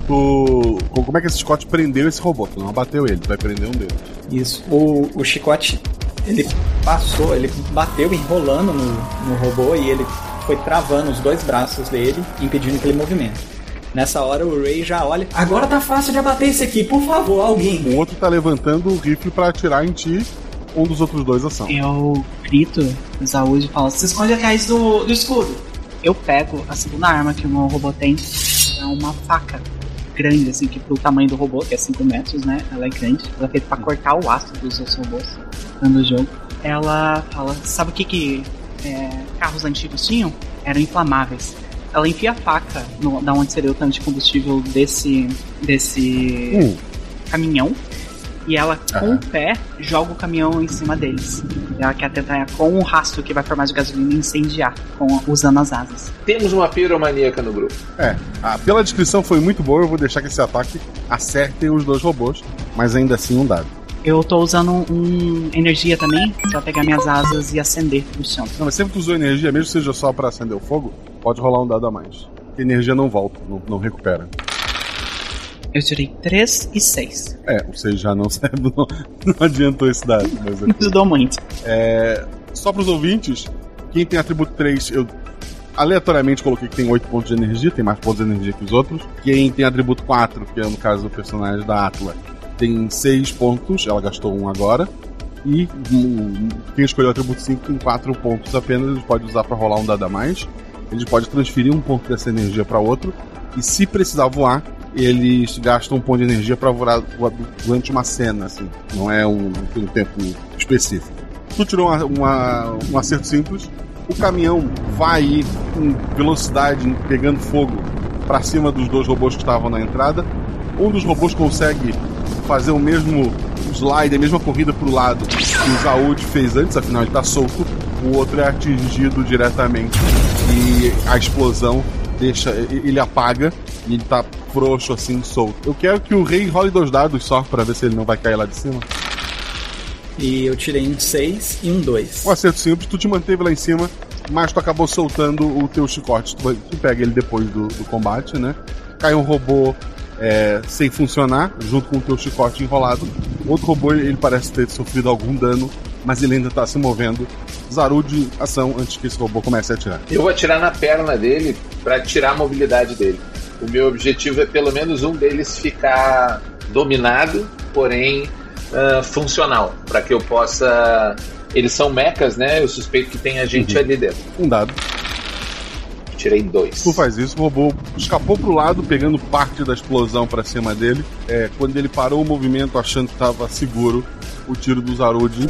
Tu. Como é que esse chicote prendeu esse robô? Tu não abateu ele, tu vai prender um deles. Isso. O, o chicote, ele passou, ele bateu enrolando no, no robô e ele foi travando os dois braços dele, impedindo que ele movimente. Nessa hora o Ray já olha. Agora tá fácil de abater esse aqui, por favor, alguém. O outro tá levantando o rifle pra atirar em ti. Um dos outros dois ação. Eu grito Zaúde falo: se esconde atrás do, do escudo. Eu pego a segunda arma que o meu robô tem. É uma faca grande, assim, que pro tamanho do robô, que é 5 metros, né? Ela é grande. Ela é feita pra cortar o aço dos outros robôs no jogo. Ela fala: sabe o que, que é, carros antigos tinham? Eram inflamáveis. Ela enfia a faca no, da onde seria o tanque de combustível desse, desse Hum. caminhão. E ela, com o pé, joga o caminhão em cima deles. Ela quer tentar, com o rastro que vai formar de gasolina, incendiar, com, usando as asas. Temos uma piromaníaca no grupo. É, ah, pela descrição foi muito boa, eu vou deixar que esse ataque acerte os dois robôs, mas ainda assim um dado. Eu tô usando um energia também pra pegar minhas asas e acender no chão. Não, mas sempre que tu usou energia, mesmo que seja só pra acender o fogo, pode rolar um dado a mais. Porque energia não volta, não, não recupera. Eu tirei 3 e 6. É, você já não [LAUGHS] serve, não, não adiantou esse dado. Mas Não ajudou muito. É, só pros ouvintes, quem tem atributo 3, eu aleatoriamente coloquei que tem 8 pontos de energia, tem mais pontos de energia que os outros. Quem tem atributo 4, que é no caso do personagem da Atla, tem 6 pontos, ela gastou um agora. E hum, quem escolheu o atributo 5 tem 4 pontos apenas, ele pode usar pra rolar um dado a mais. Ele pode transferir um ponto dessa energia para outro. E se precisar voar, eles gastam um ponto de energia para voar, durante uma cena, assim. Não é um, um tempo específico. Tu tirou uma- uma- um acerto simples. O caminhão vai com velocidade, pegando fogo para cima dos dois robôs que estavam na entrada. Um dos robôs consegue fazer o mesmo slide, a mesma corrida pro lado que o Zaud fez antes, afinal ele tá solto. O outro é atingido diretamente e a explosão deixa ele apaga e ele tá frouxo assim, solto. Eu quero que o rei role dois dados só para ver se ele não vai cair lá de cima. E eu tirei um 6 e um 2. Um acerto simples, tu te manteve lá em cima, mas tu acabou soltando o teu chicote. Tu, tu pega ele depois do, do combate, né? Cai um robô é, sem funcionar, junto com o teu chicote enrolado. Outro robô, ele parece ter sofrido algum dano, mas ele ainda tá se movendo. Zarude, ação antes que esse robô comece a atirar. Eu vou atirar na perna dele pra tirar a mobilidade dele. O meu objetivo é pelo menos um deles ficar dominado, porém ah, funcional, Pra que eu possa. Eles são mechas, né? Eu suspeito que tem a gente ali dentro. Um dado. Tirei dois. Tu faz isso, o robô escapou pro lado, pegando parte da explosão pra cima dele. É, quando ele parou o movimento, achando que tava seguro, o tiro do Zarude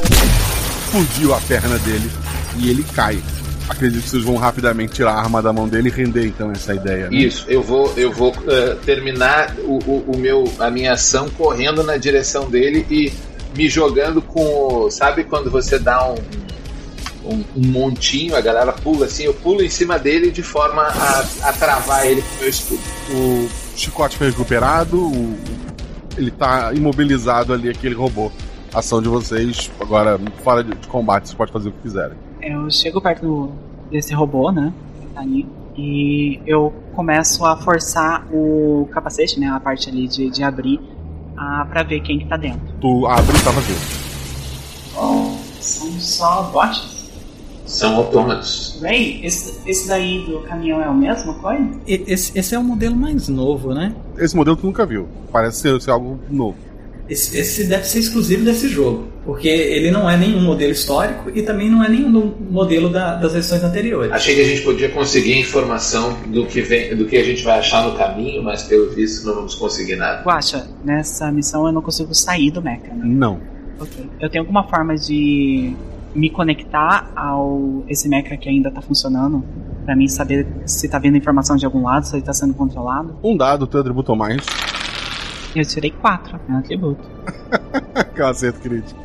fugiu a perna dele e ele cai. Acredito que vocês vão rapidamente tirar a arma da mão dele e render então essa ideia. Né? Isso, eu vou, eu vou ah, terminar o, o, o meu, a minha ação correndo na direção dele e me jogando com. o- Sabe quando você dá um, um, um montinho, a galera pula assim, eu pulo em cima dele de forma a, a travar ele com o meu escudo. O chicote foi recuperado, o- ele tá imobilizado ali, aquele robô. Ação de vocês, agora fora de, de combate, vocês podem fazer o que quiserem. Eu chego perto do- desse robô, né? Que tá ali. E eu começo a forçar o capacete, né? A parte ali de, de abrir. ah, pra ver quem que tá dentro. Tu abre e tá vazio. São só bots? São autômatos. Ray, esse, esse daí do caminhão é a mesma coisa? E- Esse, esse é o modelo mais novo, né? Esse modelo tu nunca viu. Parece ser, ser algo novo. Esse, esse deve ser exclusivo desse jogo, porque ele não é nenhum modelo histórico e também não é nenhum modelo da- das versões anteriores. Achei que a gente podia conseguir informação do que, vem, do que a gente vai achar no caminho, mas pelo visto não vamos conseguir nada. Guaxa, nessa missão eu não consigo sair do mecha, né? Não. Ok. Eu tenho alguma forma de me conectar ao esse mecha que ainda tá funcionando? Pra mim saber se tá vendo informação de algum lado, se ele tá sendo controlado? Um dado, teu atributo mais. Eu tirei quatro, é um atributo. [LAUGHS] acerto crítico.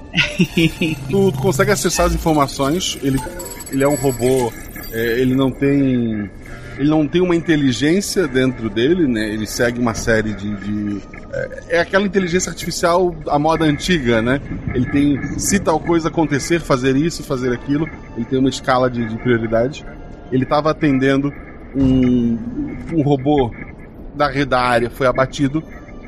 tu, tu consegue acessar as informações. Ele, ele é um robô. é, ele não tem. Ele não tem uma inteligência dentro dele, né? Ele segue uma série de. de- é, é aquela inteligência artificial à moda antiga, né? Ele tem. Se tal coisa acontecer, fazer isso, fazer aquilo. Ele tem uma escala de, de prioridade. Ele estava atendendo um, um robô da, da área, foi abatido.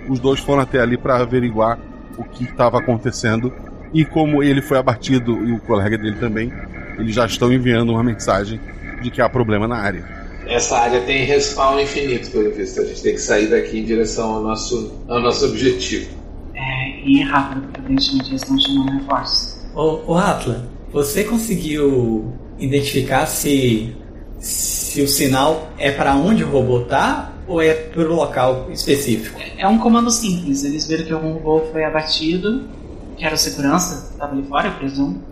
Os dois foram até ali para averiguar o que estava acontecendo. E como ele foi abatido e o colega dele também, eles já estão enviando uma mensagem de que há problema na área. Essa área tem respawn infinito, pelo visto. A gente tem que sair daqui em direção ao nosso, ao nosso objetivo. É, e rápido, porque aparentemente eles estão chamando reforços. Ô, ô Atla, você conseguiu identificar se, se o sinal é para onde o robô tá ou é para o local específico? É um comando simples. Eles viram que algum robô foi abatido, que era o segurança, tava ali fora, eu presumo,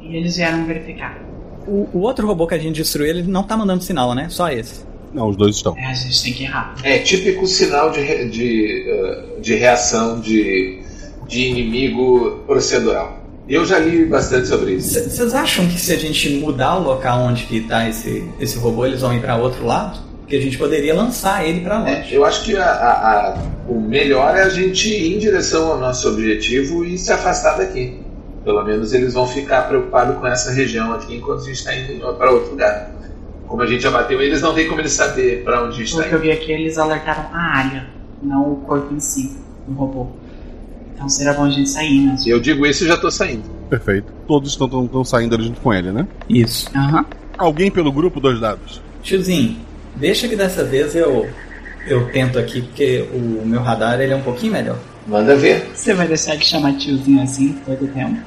e eles vieram verificar. O, o outro robô que a gente destruiu, ele não tá mandando sinal, né? Só esse. Não, os dois estão. É, a gente tem que rápido. É típico sinal de, de, eh, de reação de, de inimigo procedural. Eu já li bastante sobre isso. Vocês acham que se a gente mudar o local onde que tá esse, esse robô, eles vão ir para outro lado? Que a gente poderia lançar ele para É, longe. eu acho que a- a- a- o melhor é a gente ir em direção ao nosso objetivo e se afastar daqui. Pelo menos eles vão ficar preocupados com essa região aqui enquanto a gente está indo para outro lugar. Como a gente abateu eles, não tem como eles saber para onde a gente Pelo está que eu indo. vi aqui, eles alertaram a área, não o corpo em si, do robô. Então será bom a gente sair. E eu digo isso e já estou saindo. Perfeito. Todos estão, estão, estão saindo junto com ele, né? Isso. Aham. Alguém pelo grupo, dois dados. Tiozinho, deixa que dessa vez eu, eu tento aqui, porque o meu radar ele é um pouquinho melhor. Manda ver. Você vai deixar de chamar tiozinho assim todo tempo?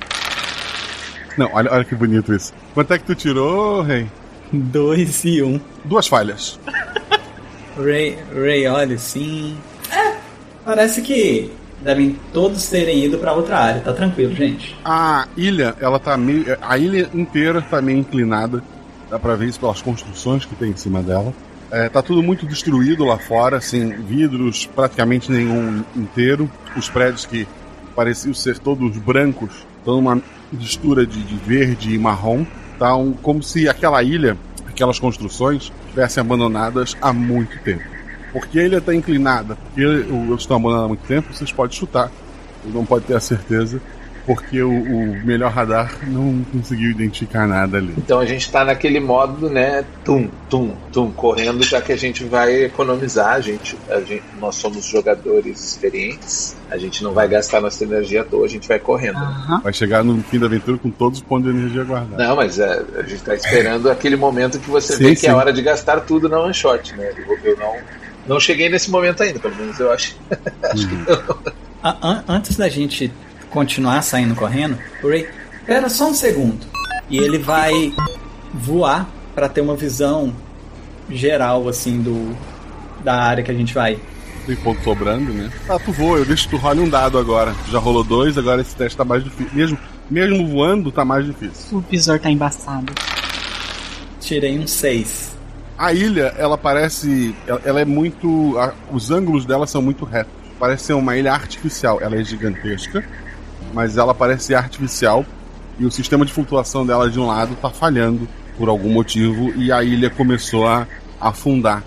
Não, olha, olha que bonito isso. Quanto é que tu tirou, Rei? Dois e um. Duas falhas. [LAUGHS] Ray, Ray olha sim. É, parece que devem todos terem ido para outra área, tá tranquilo, gente. A ilha, ela tá meio. A ilha inteira tá meio inclinada. Dá pra ver isso pelas construções que tem em cima dela. É, tá tudo muito destruído lá fora, sem vidros, praticamente nenhum inteiro. Os prédios que pareciam ser todos brancos estão numa mistura de, de verde e marrom. Tá um, como se aquela ilha, aquelas construções, estivessem abandonadas há muito tempo. Porque a ilha está inclinada, porque eles estão abandonados há muito tempo, vocês podem chutar. Não pode ter a certeza, porque o, o melhor radar não conseguiu identificar nada ali. Então a gente está naquele modo, né? Tum, tum, tum, correndo, já que a gente vai economizar. A gente, a gente, nós somos jogadores experientes. A gente não vai gastar nossa energia à toa, a gente vai correndo. Aham. Vai chegar no fim da aventura com todos os pontos de energia guardados. Não, mas é, a gente está esperando [LAUGHS] aquele momento que você Sim, vê que é sim. hora de gastar tudo na one shot, né? Eu, eu não, não cheguei nesse momento ainda, pelo menos eu acho. [LAUGHS] A- an- antes da gente continuar saindo correndo, o Ray, espera só um segundo. E ele vai voar para ter uma visão geral, assim, do da área que a gente vai. Tem ponto sobrando, né? Ah, tu voa, eu deixo que tu role um dado agora. Já rolou dois, agora esse teste tá mais difícil. Mesmo, mesmo voando, tá mais difícil. O visor tá embaçado. Tirei um 6. A ilha, ela parece. Ela, ela é muito. a- os ângulos dela são muito retos. Parece ser uma ilha artificial. Ela é gigantesca, mas ela parece ser artificial. E o sistema de flutuação dela de um lado tá falhando por algum motivo. E a ilha começou a afundar.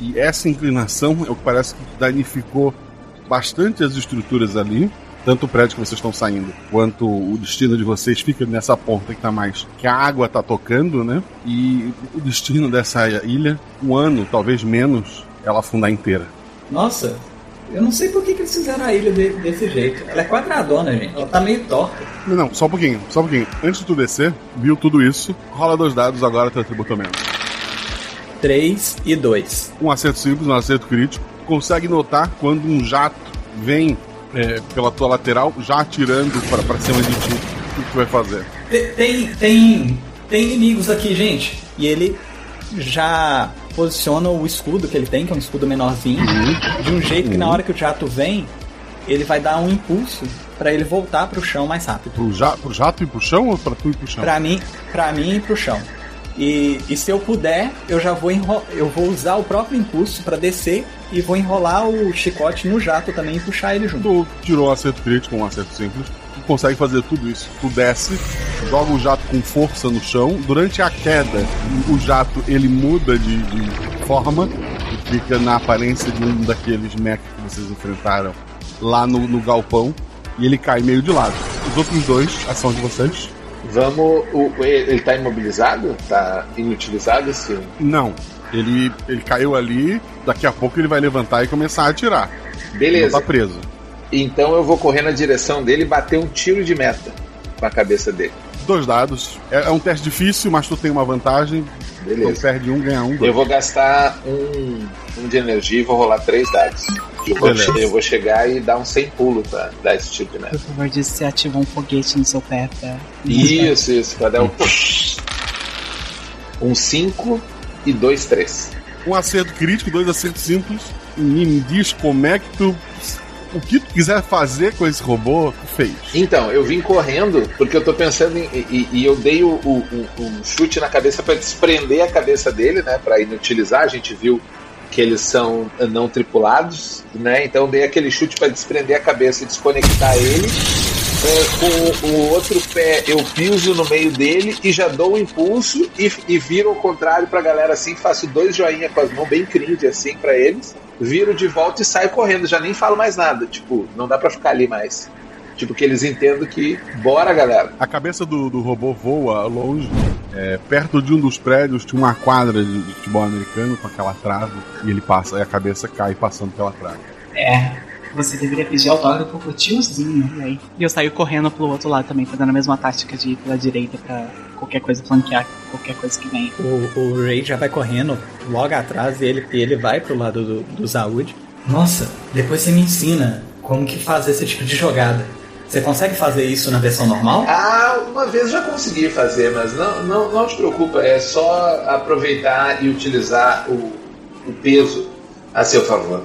E essa inclinação é o que parece que danificou bastante as estruturas ali. Tanto o prédio que vocês estão saindo, quanto o destino de vocês fica nessa ponta que tá mais. que a água tá tocando, né? E o destino dessa ilha, um ano, talvez menos, ela afundar inteira. Nossa, eu não sei por que, que eles fizeram a ilha de- desse jeito. Ela é quadradona, gente. Ela tá meio torta. Não, não, só um pouquinho, só um pouquinho. Antes de tu descer, viu tudo isso, rola dois dados agora, teu atributo menos. 3 e 2. Um acerto simples, um acerto crítico. Consegue notar quando um jato vem é, pela tua lateral, já atirando pra, pra cima de ti. O que tu vai fazer? Te- Tem, tem, tem inimigos aqui, gente. E ele já posiciona o escudo que ele tem, que é um escudo menorzinho, de um jeito que na hora que o jato vem, ele vai dar um impulso pra ele voltar pro chão mais rápido. Pro, ja, pro jato ir pro chão ou pra tu ir pro chão? Pra mim, pra mim ir pro chão. E, e se eu puder, eu já vou eu vou usar o próprio impulso pra descer e vou enrolar o chicote no jato também e puxar ele junto. Tu tirou um acerto crítico, um acerto simples. Tu consegue fazer tudo isso. Tu desce, joga o jato com força no chão. Durante a queda, o jato ele muda de, de forma e fica na aparência de um daqueles mechas que vocês enfrentaram lá no, no galpão. E ele cai meio de lado. Os outros dois, ação de vocês. Vamos. O, ele ele tá imobilizado? Tá inutilizado esse. Não. Ele, ele caiu ali, daqui a pouco ele vai levantar e começar a atirar. Não Beleza. tá preso. Então eu vou correr na direção dele e bater um tiro de meta com a cabeça dele. Dois dados. É, é um teste difícil, mas tu tem uma vantagem. Então Beleza. perde um, ganha um. dois. Eu vou gastar um, um de energia e vou rolar três dados. Eu vou, eu vou chegar e dar um 100 pulo pra dar esse tiro de meta. Por favor, diz se ativa um foguete no seu pé pra. Isso, isso. Vai dar um. Um 5 e dois 3. Um acerto crítico, dois acertos simples. Me diz como é que tu. O que tu quiser fazer com esse robô, tu fez. Então, eu vim correndo porque eu tô pensando em. E, e eu dei o, o- um chute na cabeça pra desprender a cabeça dele, né? Pra inutilizar. A gente viu que eles são não tripulados, né? Então dei aquele chute pra desprender a cabeça e desconectar ele. É, com o outro pé eu piso no meio dele e já dou um impulso e, e viro ao contrário pra galera assim, faço dois joinha com as mãos bem cringe assim pra eles, viro de volta e saio correndo, já nem falo mais nada, tipo, não dá pra ficar ali mais. Tipo, que eles entendam que bora galera. A cabeça do, do robô voa longe. É, perto de um dos prédios tinha uma quadra de, de futebol americano com aquela trave. E ele passa, e a cabeça cai passando pela trave. É. Você deveria pedir autógrafo pro tiozinho, véi. E eu saio correndo pro outro lado também, fazendo a mesma tática de ir pela direita pra qualquer coisa flanquear, qualquer coisa que venha. O, o Ray já vai correndo logo atrás e ele, ele vai pro lado do, do Zaud. Nossa, depois você me ensina como que fazer esse tipo de jogada. Você consegue fazer isso na versão normal? Ah, uma vez já consegui fazer, mas não, não, não te preocupa, é só aproveitar e utilizar o, o peso a seu favor.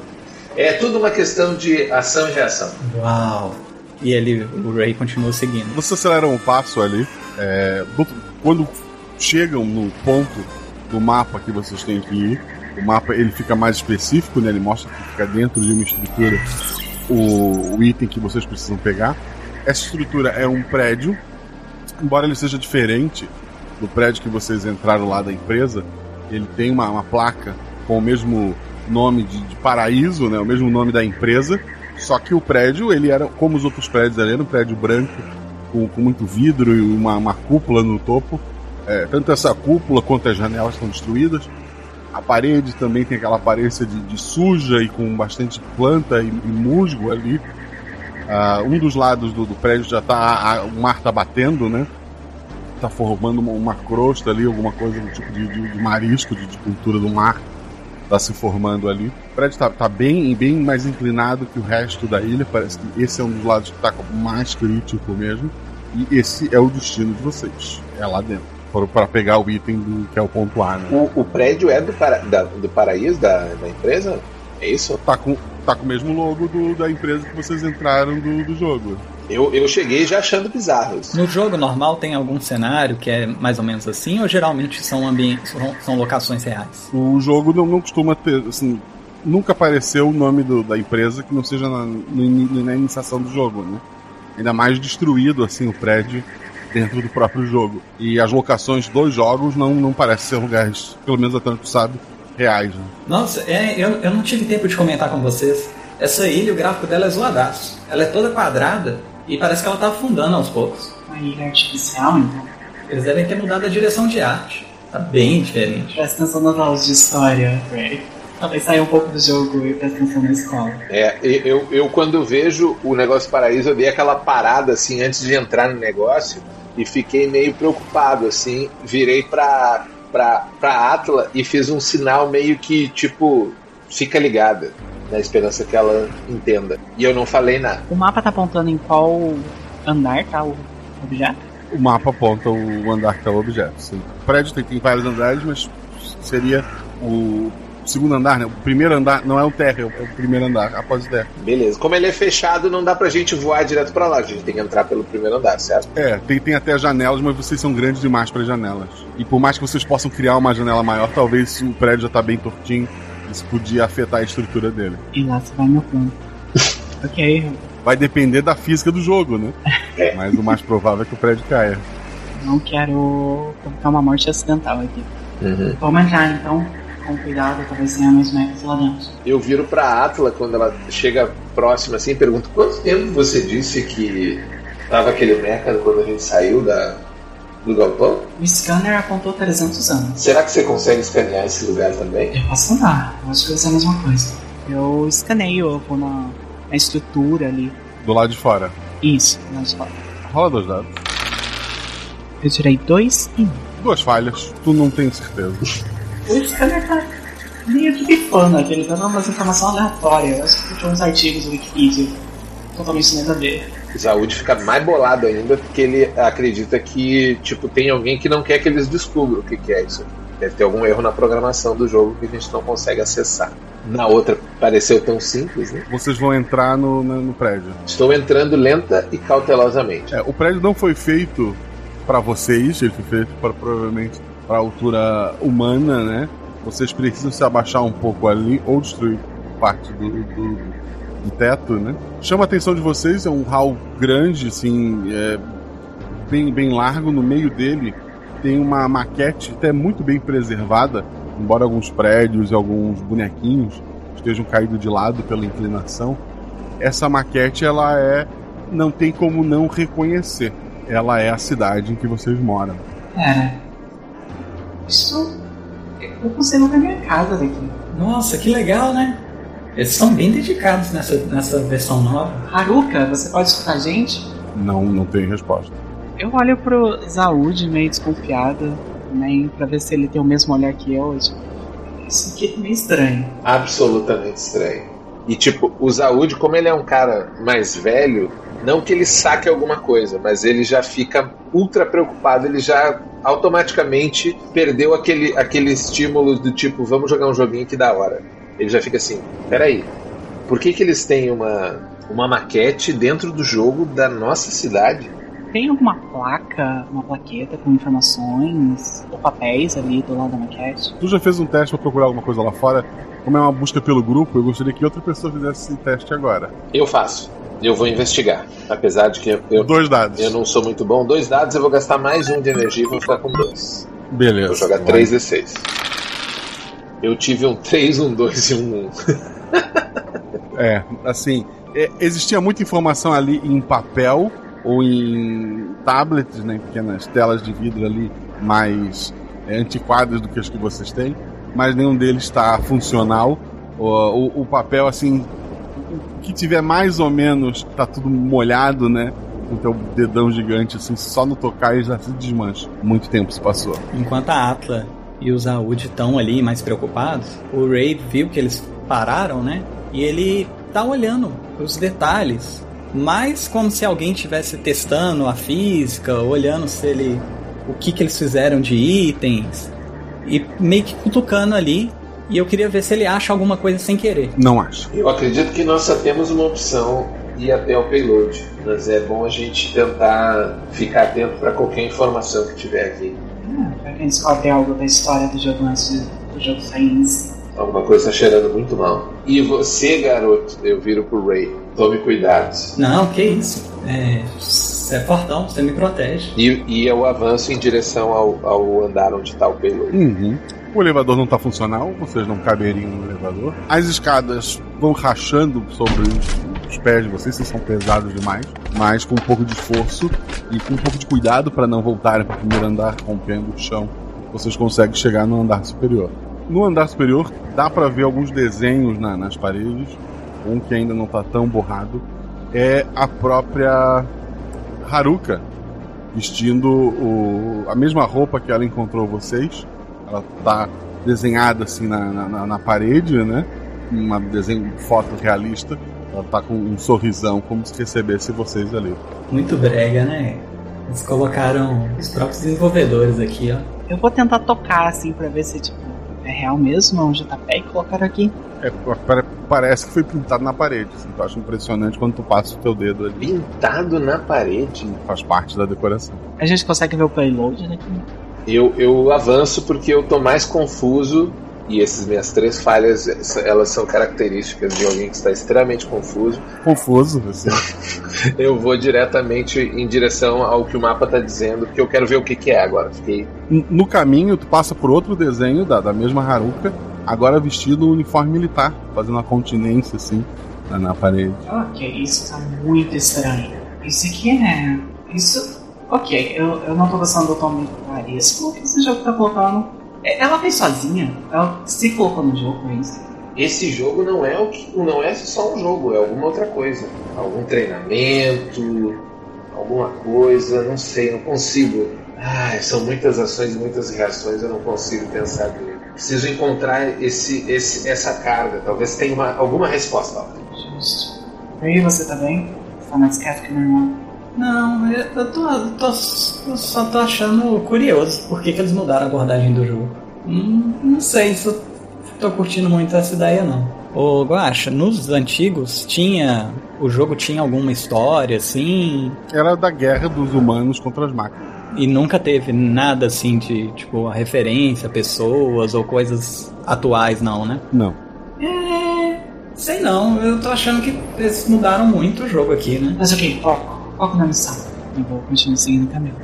É tudo uma questão de ação e reação. Uau! E ele, o Ray continua seguindo. Vocês aceleram o passo ali. é, do- quando chegam no ponto do mapa que vocês têm que ir, o mapa ele fica mais específico, né? Ele mostra que fica dentro de uma estrutura o, o item que vocês precisam pegar. Essa estrutura é um prédio, embora ele seja diferente do prédio que vocês entraram lá da empresa, ele tem uma, uma placa com o mesmo nome de, de paraíso, né? O mesmo nome da empresa. Só que o prédio, ele era como os outros prédios, ele era um prédio branco com, com muito vidro e uma, uma cúpula no topo. É, tanto essa cúpula quanto as janelas estão destruídas. A parede também tem aquela aparência de, de suja e com bastante planta e, e musgo ali. Ah, um dos lados do, do prédio já tá. o mar tá batendo, né? Tá formando uma, uma crosta ali, alguma coisa do tipo de, de- de marisco, de, de cultura do mar. Tá se formando ali. O prédio tá, tá bem, bem mais inclinado que o resto da ilha. Parece que esse é um dos lados que tá mais crítico mesmo. E esse é o destino de vocês. É lá dentro. Foram para pegar o item do, que é o ponto A, né? O, o prédio é do, para, da- do paraíso da, da empresa? É isso? Tá com, tá com o mesmo logo do- da empresa que vocês entraram do, do jogo. Eu, eu cheguei já achando bizarro isso. No jogo normal tem algum cenário que é mais ou menos assim, ou geralmente são ambientes, são, são locações reais? O jogo não, não costuma ter, assim, nunca apareceu o nome do- da empresa que não seja na, no ini- na iniciação do jogo, né? Ainda mais destruído, assim, o prédio dentro do próprio jogo. E as locações dos jogos não, não parecem ser lugares, pelo menos até onde tu sabe, reais, né? Nossa, é, eu, eu não tive tempo de comentar com vocês. Essa ilha, o gráfico dela é zoadaço. Ela é toda quadrada e parece que ela tá afundando aos poucos. Uma ilha artificial, então. Eles devem ter mudado a direção de arte. Tá bem diferente. Presta atenção nas aulas de história, Ray. Talvez saia um pouco do jogo e presta atenção na escola. É, eu, eu quando vejo o negócio paraíso, eu dei aquela parada assim antes de entrar no negócio e fiquei meio preocupado assim, virei pra, pra, pra Atla e fiz um sinal meio que tipo, fica ligada. Na esperança que ela entenda. E eu não falei nada. O mapa tá apontando em qual andar tá o objeto? O mapa aponta o andar que é o objeto. Sim. O prédio tem, tem vários andares, mas seria o segundo andar, né? O primeiro andar não é o térreo, é o primeiro andar, após o térreo. Beleza. Como ele é fechado, não dá pra gente voar direto pra lá. A gente tem que entrar pelo primeiro andar, certo? É, tem, tem até janelas, mas vocês são grandes demais para janelas. E por mais que vocês possam criar uma janela maior, talvez o prédio já tá bem tortinho, isso podia afetar a estrutura dele. E lá você vai meu plano. [LAUGHS] ok. Vai depender da física do jogo, né? Mas o mais provável é que o prédio caia. Não quero provocar uma morte acidental aqui. Uhum. Vamos entrar então, com cuidado, talvez tenha mais mechas lá dentro. Eu viro pra Atla quando ela chega próxima assim e pergunto: quanto tempo você disse que tava aquele mecha quando a gente saiu da, do galpão? O scanner apontou 300 anos. Será que você consegue escanear esse lugar também? Eu posso andar, eu acho que vai ser a mesma coisa. Eu escaneio, eu vou na, na estrutura ali. Do lado de fora. Isso, na fora. Rola dois dados. Eu tirei dois e um. Duas falhas, tu não tem certeza. O scanner tá meio que bifando aqui, ele tá dando umas informações aleatórias. Eu acho que tinha uns artigos do Wikipedia totalmente nada a ver. Zaud fica mais bolado ainda porque ele acredita que tipo tem alguém que não quer que eles descubram o que, que é isso. Deve ter algum erro na programação do jogo que a gente não consegue acessar. Na outra pareceu tão simples, né? Vocês vão entrar no, no, no prédio. Estou entrando lenta e cautelosamente. É, o prédio não foi feito para vocês, ele foi feito para provavelmente para altura humana, né? Vocês precisam se abaixar um pouco ali ou destruir parte do, do, do teto, né? Chama a atenção de vocês, é um hall grande, assim, é, bem, bem largo. No meio dele tem uma maquete até muito bem preservada, embora alguns prédios e alguns bonequinhos estejam caídos de lado pela inclinação. Essa maquete, ela é. não tem como não reconhecer. Ela é a cidade em que vocês moram. Pera. Isso. Eu consigo ver minha casa daqui. Nossa, que legal, né? Eles são bem dedicados nessa, nessa versão nova. Haruka, você pode escutar a gente? Não, não tem resposta. Eu olho pro Zaud meio desconfiada, né? Pra ver se ele tem o mesmo olhar que eu. Tipo, isso aqui é meio estranho. Absolutamente estranho. E tipo, o Zaud, como ele é um cara mais velho, não que ele saque alguma coisa, mas ele já fica ultra preocupado, ele já automaticamente perdeu aquele, aquele estímulo do tipo, vamos jogar um joguinho que da hora. Ele já fica assim, peraí, por que, que eles têm uma, uma maquete dentro do jogo da nossa cidade? Tem alguma placa, uma plaqueta com informações ou papéis ali do lado da maquete? Tu já fez um teste para procurar alguma coisa lá fora? Como é uma busca pelo grupo, eu gostaria que outra pessoa fizesse esse teste agora. Eu faço. Eu vou investigar. Apesar de que eu, Dois dados. eu não sou muito bom. Dois dados, eu vou gastar mais um de energia e vou ficar com dois. Beleza. Vou jogar 3d6. Eu tive um 3, um 2 e um 1. É, assim, é, existia muita informação ali em papel ou em tablets, né, pequenas telas de vidro ali mais é, antiquadas do que as que vocês têm, mas nenhum deles está funcional. O, o, o papel, assim, o que tiver mais ou menos tá tudo molhado, né? Com teu dedão gigante, assim, só no tocar ele já se desmancha. Muito tempo se passou. Enquanto a Atla e o Zaud estão ali mais preocupados, o Ray viu que eles pararam, né? E ele tá olhando os detalhes, mais como se alguém estivesse testando a física, olhando se ele o que que eles fizeram de itens e meio que cutucando ali. E eu queria ver se ele acha alguma coisa sem querer. Não acho. Eu acredito que nós só temos uma opção ir até o payload. Mas é bom a gente tentar ficar atento para qualquer informação que tiver aqui. Gente descobre algo da história do jogo antes do jogo sair em si. Alguma coisa está cheirando muito mal. E você, garoto, eu viro pro Ray. Tome cuidado. Não, que isso. É, você é fortão, você me protege. E, e eu avanço em direção ao, ao andar onde está o payload. Uhum. O elevador não está funcional, vocês não caberiam no elevador. As escadas vão rachando sobre os, pés de vocês, vocês são pesados demais, mas com um pouco de esforço e com um pouco de cuidado para não voltarem para o primeiro andar, rompendo o chão, vocês conseguem chegar no andar superior. No andar superior dá para ver alguns desenhos na- nas paredes, um que ainda não está tão borrado é a própria Haruka vestindo o- a mesma roupa que ela encontrou vocês. Ela tá desenhada assim na, na- na- parede, né? um desenho, foto realista. Ela tá com um sorrisão, como se recebesse vocês ali. Muito brega, né? Eles colocaram os próprios desenvolvedores aqui, ó. Eu vou tentar tocar assim pra ver se tipo, é real mesmo, é um JPEG que colocaram aqui. É, pare- parece que foi pintado na parede. Assim, tu acha impressionante quando tu passa o teu dedo ali. Pintado na parede. Faz parte da decoração. A gente consegue ver o payload né? Eu, eu avanço porque eu tô mais confuso e essas minhas três falhas, elas são características de alguém que está extremamente confuso. Confuso, assim. [LAUGHS] Eu vou diretamente em direção ao que o mapa tá dizendo, porque eu quero ver o que, que é agora. Fiquei. No caminho, tu passa por outro desenho da, da mesma Haruka, agora vestido no uniforme militar, fazendo uma continência assim na, na parede. Ok, isso tá muito estranho. Isso aqui é. Isso. Ok, eu, eu não tô gostando do tom militaresco que esse jogo tá colocando. Ela fez sozinha? Ela se colocou no jogo, é isso? Esse jogo não é o que, não é só um jogo, é alguma outra coisa. Algum treinamento, alguma coisa, não sei, não consigo. Ai, são muitas ações e muitas reações, eu não consigo pensar direito. Preciso encontrar esse, esse, essa carga. Talvez tenha uma, alguma resposta. Justo. E aí, você tá bem? Tá mais quieto que normal? Não, eu, tô, eu tô- eu só tô achando curioso por que, que eles mudaram a abordagem do jogo. Hum, não sei se eu tô curtindo muito essa ideia não. Ô Guacha, nos antigos tinha. O jogo tinha alguma história assim. Era da guerra dos humanos contra as máquinas. E nunca teve nada assim de, tipo, a referência a pessoas ou coisas atuais, não, né? Não. É. Sei não, eu tô achando que eles mudaram muito o jogo aqui, né? Mas ok, foco. Foco na missão. Eu vou continuar seguindo o caminho.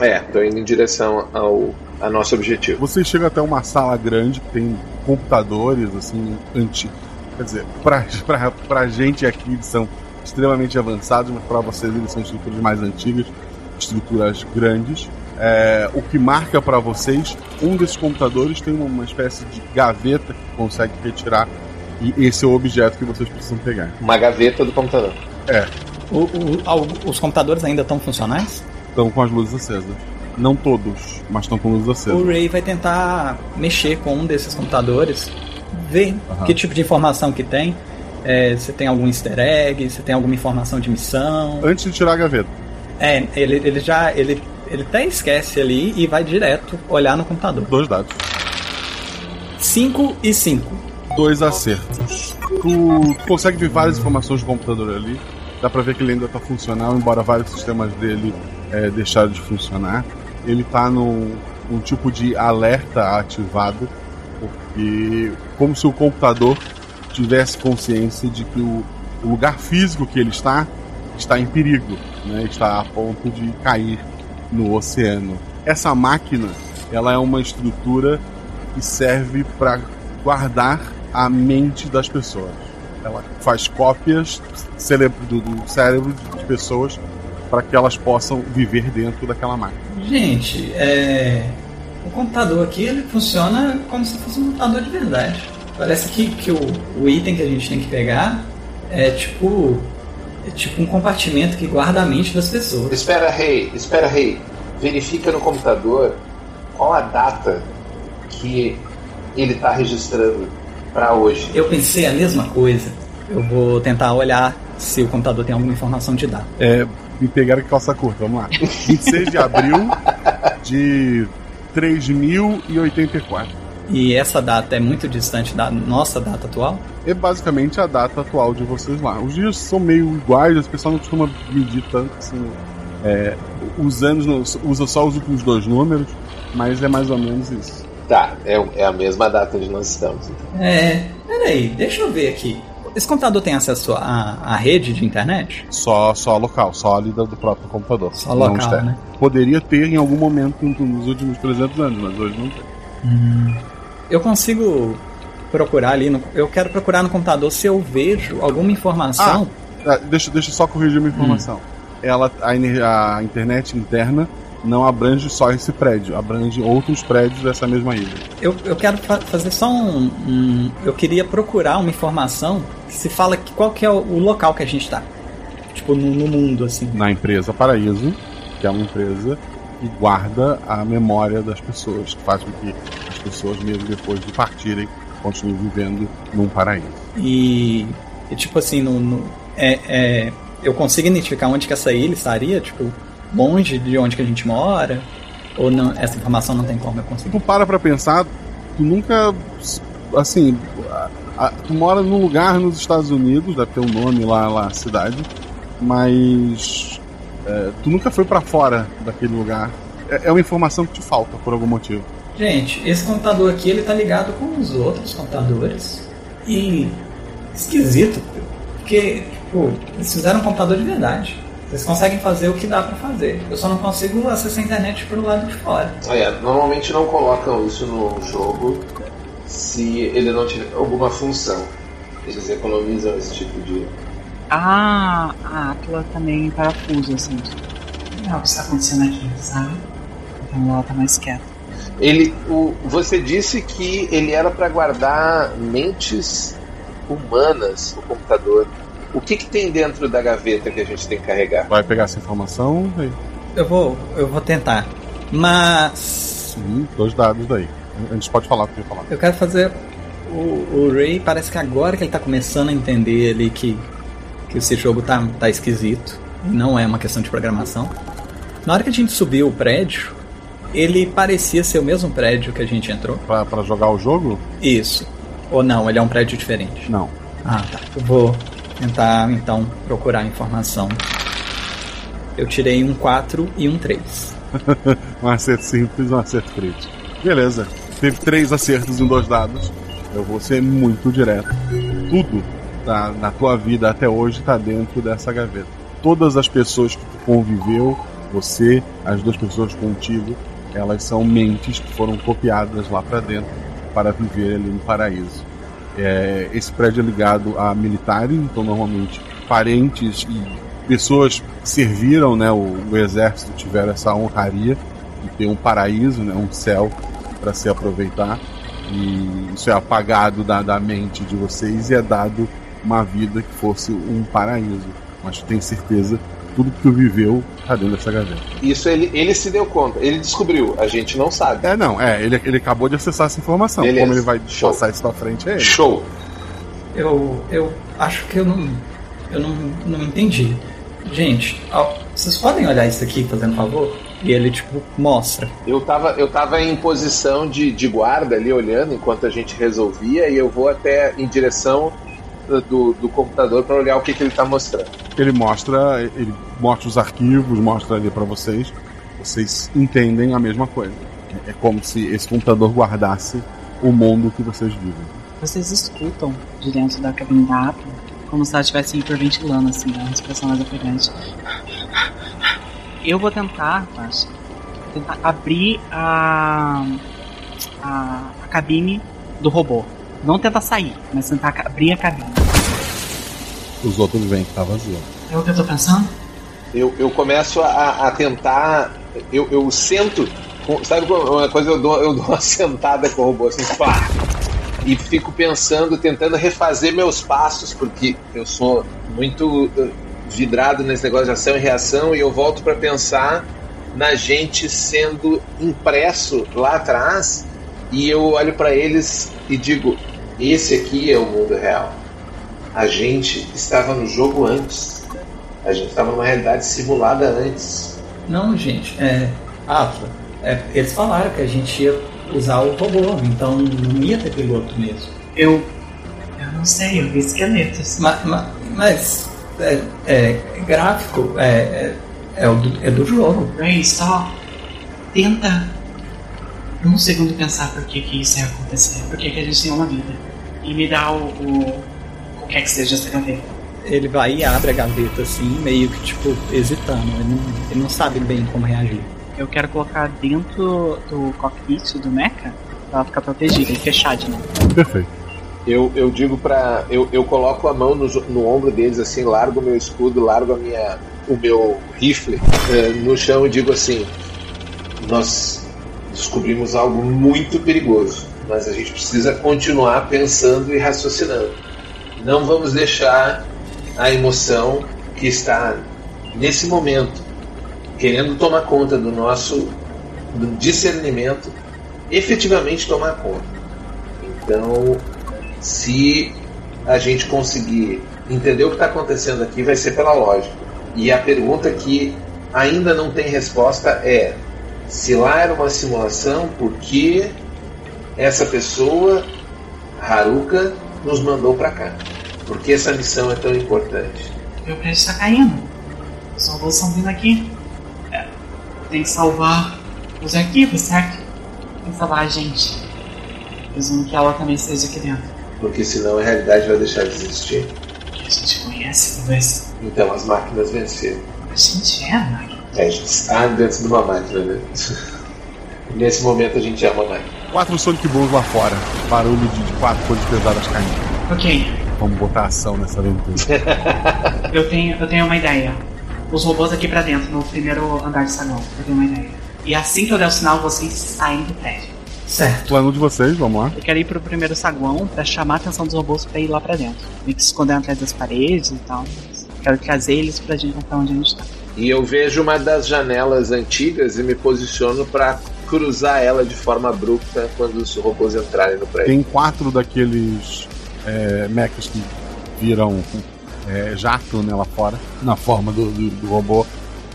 É, tô indo em direção ao a nosso objetivo. Você chega até uma sala grande que tem computadores assim antigos. Quer dizer, pra, [LAUGHS] pra, pra gente aqui eles são extremamente avançados, mas pra vocês eles são estruturas mais antigas, estruturas grandes. É, o que marca pra vocês, um desses computadores tem uma, uma espécie de gaveta que consegue retirar e esse é o objeto que vocês precisam pegar. Uma gaveta do computador. É, O- o- os computadores ainda estão funcionais? estão com as luzes acesas. Não todos, mas estão com luzes acesas. O Ray vai tentar mexer com um desses computadores, ver Aham. que tipo de informação que tem. É, se tem algum easter egg, se tem alguma informação de missão. Antes de tirar a gaveta. É, ele, ele já. Ele, ele até esquece ali e vai direto olhar no computador. Dois dados. 5 e 5. dois acertos. Tu consegue ver várias informações do computador ali. Dá pra ver que ele ainda tá funcional, embora vários sistemas dele é, deixaram de funcionar. Ele tá num, num tipo de alerta ativado, porque como se o computador tivesse consciência de que o, o lugar físico que ele está está em perigo, né? está a ponto de cair no oceano. Essa máquina, ela é uma estrutura que serve para guardar a mente das pessoas. Ela faz cópias do, do cérebro de pessoas para que elas possam viver dentro daquela máquina. Gente, é. O computador aqui ele funciona como se fosse um computador de verdade. Parece que, que o, o item que a gente tem que pegar é tipo. É tipo um compartimento que guarda a mente das pessoas. Espera, Rei, espera, Rei. Verifica no computador qual a data que ele tá registrando para hoje. Eu pensei a mesma coisa. Eu vou tentar olhar se o computador tem alguma informação de data. É, me pegaram que calça curta, vamos lá. 26 de abril de 3084. E essa data é muito distante da nossa data atual? É basicamente a data atual de vocês lá. Os dias são meio iguais, o pessoal não costuma medir tanto assim. é, os anos usa só os últimos dois números, mas é mais ou menos isso. Tá, é, é a mesma data onde nós estamos. então. É. Peraí, deixa eu ver aqui. Esse computador tem acesso à, à rede de internet? Só, só local, só ali do do próprio computador. Só não local, né? Poderia ter em algum momento nos últimos 300 anos, mas hoje não tem. Eu consigo procurar ali no. Eu quero procurar no computador se eu vejo alguma informação. Ah, deixa, deixa eu só corrigir uma informação. Ela, a, a internet interna não abrange só esse prédio, abrange outros prédios dessa mesma ilha. Eu, eu quero fa- fazer só um, um- Eu queria procurar uma informação que se fala que qual que é o, o local que a gente tá. Tipo, no, no mundo, assim. Na empresa Paraíso, que é uma empresa que guarda a memória das pessoas, que faz com que as pessoas, mesmo depois de partirem, continue vivendo num paraíso. E, e, tipo assim, no, no- é, é, eu consigo identificar onde que essa ilha estaria? Tipo, longe de onde que a gente mora? Ou não, essa informação não tem como eu conseguir? Tu para pra pensar, tu nunca. Assim, a- a- tu mora num lugar nos Estados Unidos, deve ter um nome lá, lá a cidade, mas. é, tu nunca foi pra fora daquele lugar. É, é uma informação que te falta por algum motivo. Gente, esse computador aqui ele tá ligado com os outros computadores. E esquisito, porque tipo, eles fizeram um computador de verdade. Eles conseguem fazer o que dá pra fazer. Eu só não consigo acessar a internet pelo lado de fora. É, normalmente não colocam isso no jogo se ele não tiver alguma função. Eles economizam esse tipo de. A, a Atla também parafusa, assim. Não é o que está acontecendo aqui, sabe? Então ela tá mais quieta. Ele, o, você disse que ele era para guardar mentes humanas, o computador. O que, que tem dentro da gaveta que a gente tem que carregar? Vai pegar essa informação e. Eu vou, eu vou tentar. Mas Hum, dois dados daí. Antes pode falar o que eu ia falar. eu quero fazer. O, o Ray parece que agora que ele tá começando a entender ali que, que esse jogo tá, tá esquisito. Não é uma questão de programação. Na hora que a gente subiu o prédio, ele parecia ser o mesmo prédio que a gente entrou. Pra, pra jogar o jogo? Isso. Ou não, ele é um prédio diferente. Não. Ah, tá. Eu vou tentar então procurar informação. Eu tirei um 4 e um 3. [LAUGHS] um acerto simples um acerto crítico. Beleza. Teve três acertos em dois dados. Eu vou ser muito direto. Tudo tá, na tua vida até hoje tá dentro dessa gaveta. Todas as pessoas que tu conviveu, você, as duas pessoas contigo, elas são mentes que foram copiadas lá para dentro para viver ali no paraíso. É, esse prédio é ligado a militares, então normalmente parentes e pessoas que serviram né, o, o exército tiveram essa honraria de ter um paraíso, né, um céu para se aproveitar. E isso é apagado da, da mente de vocês e é dado uma vida que fosse um paraíso. Mas tem certeza tudo que tu viveu tá dentro dessa gaveta. Isso ele, ele se deu conta, ele descobriu, a gente não sabe. É, não, é, ele, ele acabou de acessar essa informação. Beleza. Como ele vai Show. passar isso pra frente é ele. Show! Eu, eu acho que eu não. Eu não, não entendi. Gente, ó, vocês podem olhar isso aqui, fazendo favor? E ele, tipo, mostra. Eu tava, eu tava em posição de, de guarda ali olhando enquanto a gente resolvia e eu vou até em direção do, do computador para olhar o que, que ele tá mostrando. Ele mostra, ele mostra os arquivos, mostra ali pra vocês. Vocês entendem a mesma coisa. É como se esse computador guardasse o mundo que vocês vivem. Vocês escutam de dentro da cabine da Atla como se ela estivesse hiperventilando, assim, uma respiração mais ofegante. Eu vou tentar, Márcio, tentar abrir a, a, a cabine do robô. Não tentar sair, mas tentar abrir a cabine. Os outros veem que tá vazio. É o que eu tô pensando? Eu, eu começo a, a tentar. Eu, eu sento. Sabe qual- uma coisa? Eu dou, eu dou uma [LAUGHS] sentada com o robô assim, pá! E fico pensando, tentando refazer meus passos, porque eu sou muito eh, vidrado nesse negócio de ação e reação, e eu volto para pensar na gente sendo impresso lá atrás, e eu olho para eles e digo: esse aqui é o mundo real. A gente estava no jogo antes. A gente estava numa realidade simulada antes. Não, gente, é. Atla, é, eles falaram que a gente ia usar o robô, então não ia ter piloto mesmo. Eu. Eu não sei, eu vi esqueletos. Ma- ma- Mas. é, é gráfico, é, é, é, o do, é do jogo. Ray, só tenta um segundo pensar por que, que isso ia acontecer, por que, que a gente tem uma vida. E me dá o, o qualquer que seja essa gaveta. Ele vai e abre a gaveta assim, meio que tipo, hesitando. Ele não, ele não sabe bem como reagir. Eu quero colocar dentro do cockpit do Mecha pra ela ficar protegida e fechar de novo. Perfeito. Eu, eu digo pra. Eu, eu coloco a mão no, no ombro deles, assim, largo o meu escudo, largo a minha, o meu rifle eh, no chão e digo assim: Nós descobrimos algo muito perigoso, mas a gente precisa continuar pensando e raciocinando. Não vamos deixar a emoção que está nesse momento querendo tomar conta do nosso do discernimento efetivamente tomar conta. Então Se a gente conseguir entender o que está acontecendo aqui, vai ser pela lógica. E a pergunta que ainda não tem resposta é: se lá era uma simulação, por que essa pessoa, Haruka, nos mandou para cá? Por que essa missão é tão importante? Meu prédio está caindo. Os robôs estão vindo aqui. É, tem que salvar os arquivos, certo? Tem que salvar a gente. Presumo que ela também esteja aqui dentro. Porque senão a realidade vai deixar de existir. Que a gente conhece, talvez. Então as máquinas venceram. A gente é a máquina. É, a gente está dentro de uma máquina, né? [LAUGHS] Nesse momento a gente é uma máquina. Quatro Sonic Balls lá fora. Barulho de, de quatro coisas pesadas caindo. Ok, Vamos botar ação nessa aventura. [LAUGHS] eu tenho, eu tenho uma ideia. Os robôs aqui pra dentro, no primeiro andar de saguão. Eu tenho uma ideia. E assim que eu der o sinal, vocês saem do prédio. Certo. Plano de vocês, vamos lá. Eu quero ir pro primeiro saguão pra chamar a atenção dos robôs pra ir lá pra dentro. Meio que se esconder atrás das paredes e tal. Quero trazer eles pra gente pra onde a gente tá. E eu vejo uma das janelas antigas e me posiciono para cruzar ela de forma abrupta quando os robôs entrarem no prédio. Tem quatro daqueles é, mechas que viram é, jato né, lá fora, na forma do, do- do robô.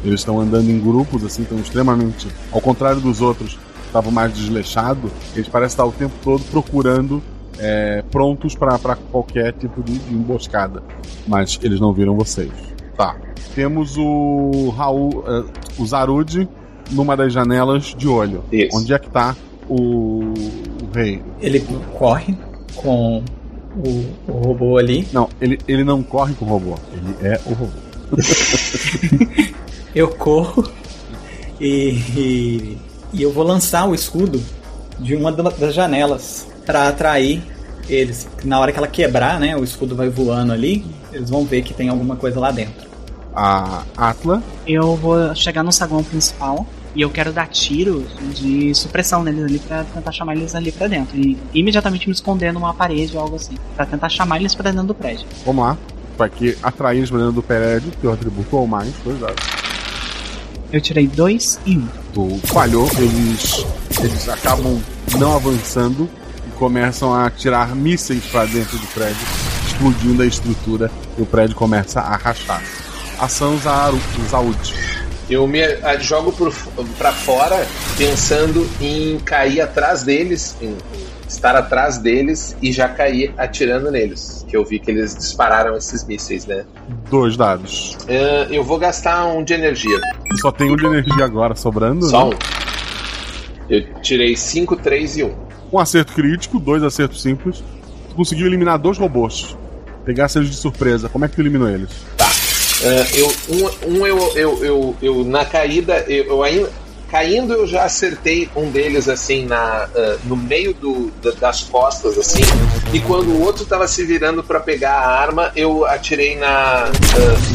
Eles estão andando em grupos, assim, estão extremamente. Ao contrário dos outros, que estavam mais desleixados, eles parecem estar o tempo todo procurando, é, prontos para qualquer tipo de, de emboscada. Mas eles não viram vocês. Tá. Temos o Raul, é, o Zarud numa das janelas de olho. Isso. Onde é que tá o, o rei? Ele corre com o, o robô ali. Não, ele, ele não corre com o robô. Ele é o robô. [LAUGHS] Eu corro e, e, e eu vou lançar o escudo de uma da- das janelas para atrair eles. Na hora que ela quebrar, né, o escudo vai voando ali, eles vão ver que tem alguma coisa lá dentro. A Atla, Eu vou chegar no saguão principal e eu quero dar tiros de supressão neles ali pra tentar chamar eles ali pra dentro. E imediatamente me esconder numa parede ou algo assim. Pra tentar chamar eles pra dentro do prédio. vamos lá. Vai que atrair eles pra dentro do prédio, teu atributo ou mais, dois dados. Eu tirei dois e um. Tu falhou, eles, eles acabam não avançando e começam a tirar mísseis pra dentro do prédio, explodindo a estrutura e o prédio começa a rachar. Ação Zaru, Zaud. Eu me ah, jogo por, pra fora pensando em cair atrás deles, em, estar atrás deles e já cair atirando neles. Que eu vi que eles dispararam esses mísseis, né? Dois dados. Ah, eu vou gastar um de energia. Só tem um de energia agora sobrando. Só né? um. Eu tirei 5, 3 e 1. Um acerto crítico, dois acertos simples. Tu conseguiu eliminar dois robôs. Pegasse eles de surpresa. Como é que tu eliminou eles? Ah, eu, um, um eu, eu, eu, eu na caída, eu, eu ainda. Caindo eu já acertei um deles assim na, ah, no meio do, da- das costas assim e quando o outro tava se virando para pegar a arma eu atirei na ah,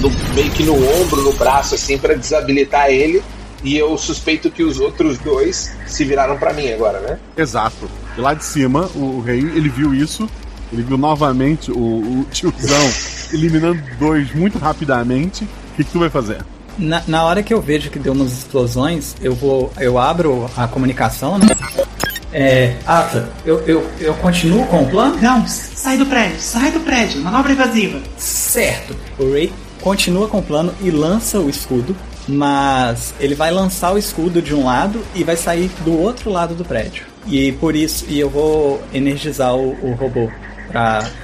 no- meio que no ombro no braço assim para desabilitar ele e eu suspeito que os outros dois se viraram para mim agora né Exato. E lá de cima, o, o rei, ele viu isso. Ele viu novamente o, o tiozão [LAUGHS] eliminando dois muito rapidamente. O que, que tu vai fazer? Na, na hora que eu vejo que deu umas explosões, eu vou. Eu abro a comunicação, né? É. Atla, eu, eu, eu continuo com o plano? Não, sai do prédio, sai do prédio, manobra invasiva. Certo. O Ray continua com o plano e lança o escudo, mas ele vai lançar o escudo de um lado e vai sair do outro lado do prédio. E por isso, e eu vou energizar o, o robô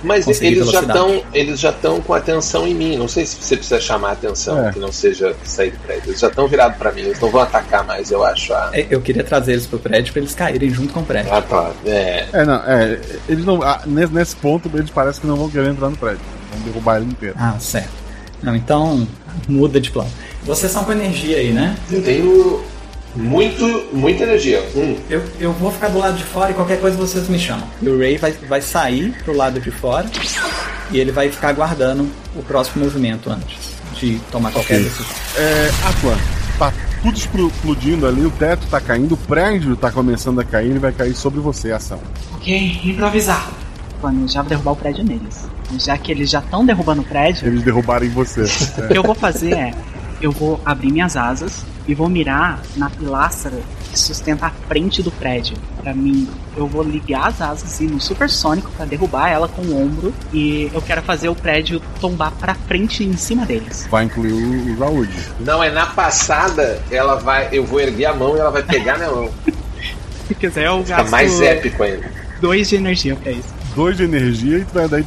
Mas eles já estão eles já estão com atenção em mim. Não sei se você precisa chamar a atenção, É. que não seja sair do prédio. Eles já estão virados para mim. Eles não vão atacar mais, eu acho. Ah, É, Eu queria trazer eles pro prédio pra eles caírem junto com o prédio. ah tá. É. É, não, é. Eles não. ah, nesse, nesse ponto, eles parecem que não vão querer entrar no prédio. Vão derrubar ele inteiro. Ah, certo. Não, então muda de plano. Vocês são com energia aí, né? Eu tenho muito, muita energia. Um. Eu, eu vou ficar do lado de fora e qualquer coisa vocês me chamam. E o Ray vai, vai sair pro lado de fora e ele vai ficar aguardando o próximo movimento antes de tomar qualquer decisão. É, Atlan, tá tudo explo- explodindo ali, o teto tá caindo, o prédio tá começando a cair, ele vai cair sobre você, ação. Ok, improvisar. Planejar derrubar o prédio neles. Já que eles já estão derrubando o prédio, Eles derrubarem você. o que eu vou fazer é. Eu vou abrir minhas asas e vou mirar na pilastra que sustenta a frente do prédio. Pra mim, eu vou ligar as asas e ir no supersônico pra derrubar ela com o ombro. E eu quero fazer o prédio tombar pra frente em cima deles. Vai incluir o, Zaud. Não, é na passada, ela vai. Eu vou erguer a mão e ela vai pegar minha mão. [LAUGHS] Se quiser, eu Fica gasto mais épico ainda. dois de energia pra isso. Dois de energia e tu vai dar.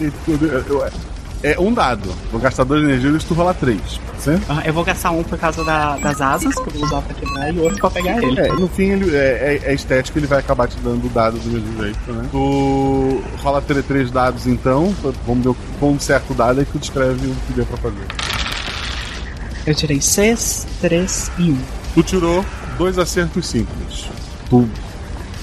É um dado. Vou gastar dois de energia e tu rolar três. Certo? Ah, Eu vou gastar um por causa da- das asas, que eu vou usar pra quebrar, e outro pra pegar ele. É, no fim ele é, é, é estético, ele vai acabar te dando o dado do mesmo jeito, né? Tu rola três dados então, vamos ver um certo dado aí que tu descreve o que deu pra fazer. Eu tirei seis, três e um. Tu tirou dois acertos simples. Tu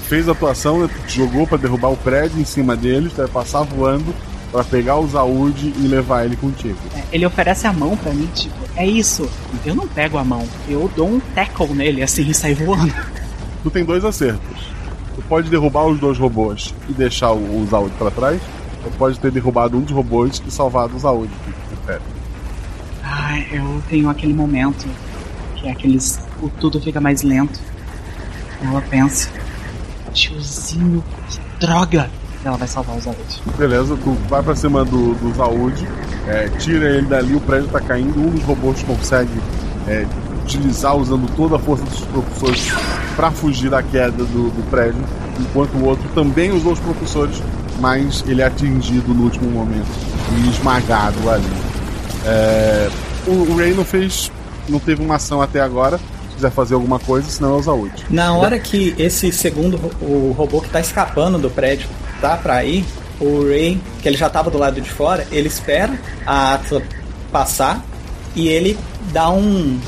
fez a atuação, né? tu te jogou pra derrubar o prédio em cima deles, tu vai passar voando pra pegar o Zaud e levar ele contigo. É, Ele oferece a mão pra mim, tipo, é isso. Eu não pego a mão, eu dou um tackle nele assim e saio voando. Tu tem dois acertos. Tu pode derrubar os dois robôs e deixar o, o Zaud pra trás, ou pode ter derrubado um dos robôs e salvado o Zaud. Ai, eu tenho aquele momento que é aqueles. O tudo fica mais lento. Ela pensa, tiozinho, que droga! Ela vai salvar os adultos. Beleza, tu vai pra cima do, do Zaud, é, tira ele dali, o prédio tá caindo, um dos robôs consegue é, utilizar usando toda a força dos propulsores pra fugir da queda do, do prédio, enquanto o outro também usou os propulsores, mas ele é atingido no último momento e esmagado ali. É, o, o Ray não fez. não teve uma ação até agora. Se quiser fazer alguma coisa, senão é o Zaud. Na hora que esse segundo, o robô que tá escapando do prédio, pra ir, o Ray, que ele já tava do lado de fora, ele espera a Atla passar e ele dá um,